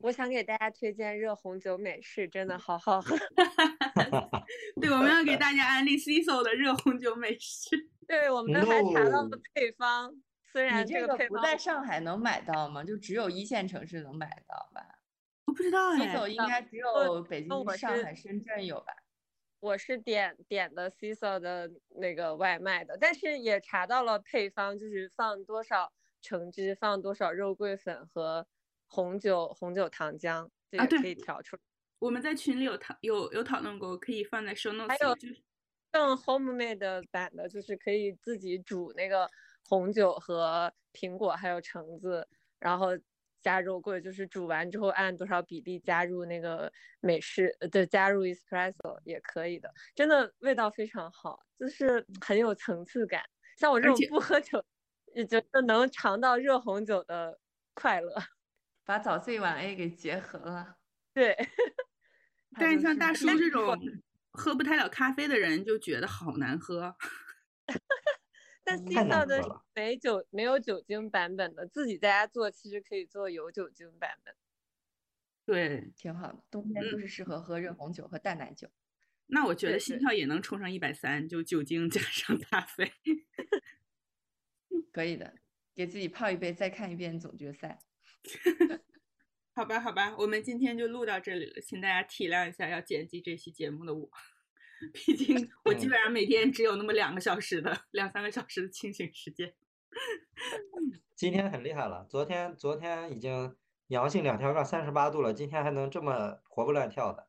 我想给大家推荐热红酒美式，真的好好喝。对，我们要给大家安利 CISO 的热红酒美式。对，我们还查到了 No 配方，虽然这个配方在上海能买到吗？就只有一线城市能买到吧？我不知道哎，一走应该只 有北京、我是上海、深圳有吧？我是点点的 CISO 的那个外卖的，但是也查到了配方，就是放多少橙汁，放多少肉桂粉和红酒红酒糖浆，这啊对也可以调出来。我们在群里有讨有有讨论过，可以放在 show notes 还有就是更 homemade 版的，就是可以自己煮那个红酒和苹果还有橙子，然后加肉桂，就是煮完之后按多少比例加入那个美式，呃，对，加入 espresso 也可以的，真的味道非常好，就是很有层次感。像我这种不喝酒，也觉得能尝到热红酒的快乐。把早 C 晚 A 给结合了。对，但是像大叔这种喝不太了咖啡的人，就觉得好难喝。但嗯 C 太难色的没酒没有酒精版本的，自己在家做其实可以做有酒精版本。对，挺好的，冬天嗯就是适合喝热红酒和淡奶酒。那我觉得心跳也能冲上一百三，就酒精加上咖啡。可以的，给自己泡一杯，再看一遍总决赛。好吧，好吧，我们今天就录到这里了，请大家体谅一下要剪辑这期节目的我。毕竟 我基嗯本上每天只有那么两个小时的两三个小时的清醒时间。今天很厉害了，昨天昨天已经阳性两条杠三十八度了，今天还能这么活蹦乱跳的。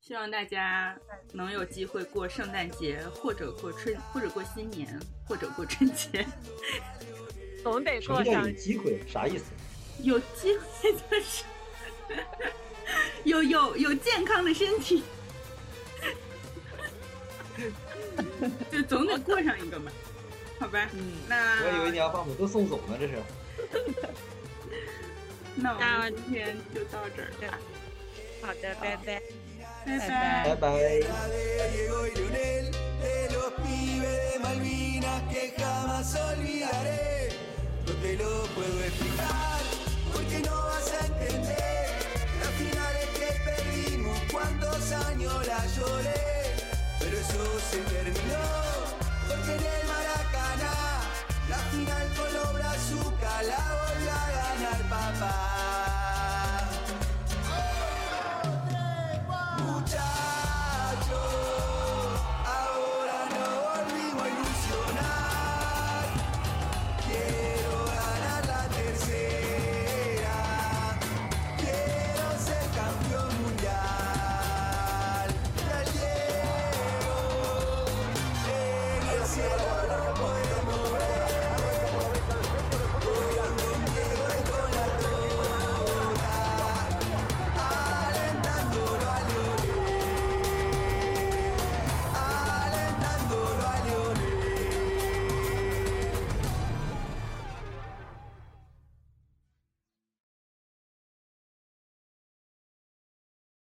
希望大家能有机会过圣诞节，或者过春，或者过新年，或者过春节。总得过上有机会？啥意思？有机会就是有有有健康的身体，就总得过上一个嘛，好吧？嗯，那我以为你要把我们都送走呢，这是。那我们今天就到这儿吧，好的，拜拜。拜拜拜。拜拜。de Diego y Lionel, de los pibes de Malvinas que jamás olvidaré. No te lo puedo explicar, porque no vas a entender. Las finales que perdimos, cuántos años la lloré. pero eso se terminó, porque en el Maracaná, la final con los brazuca la volvió a ganar papá.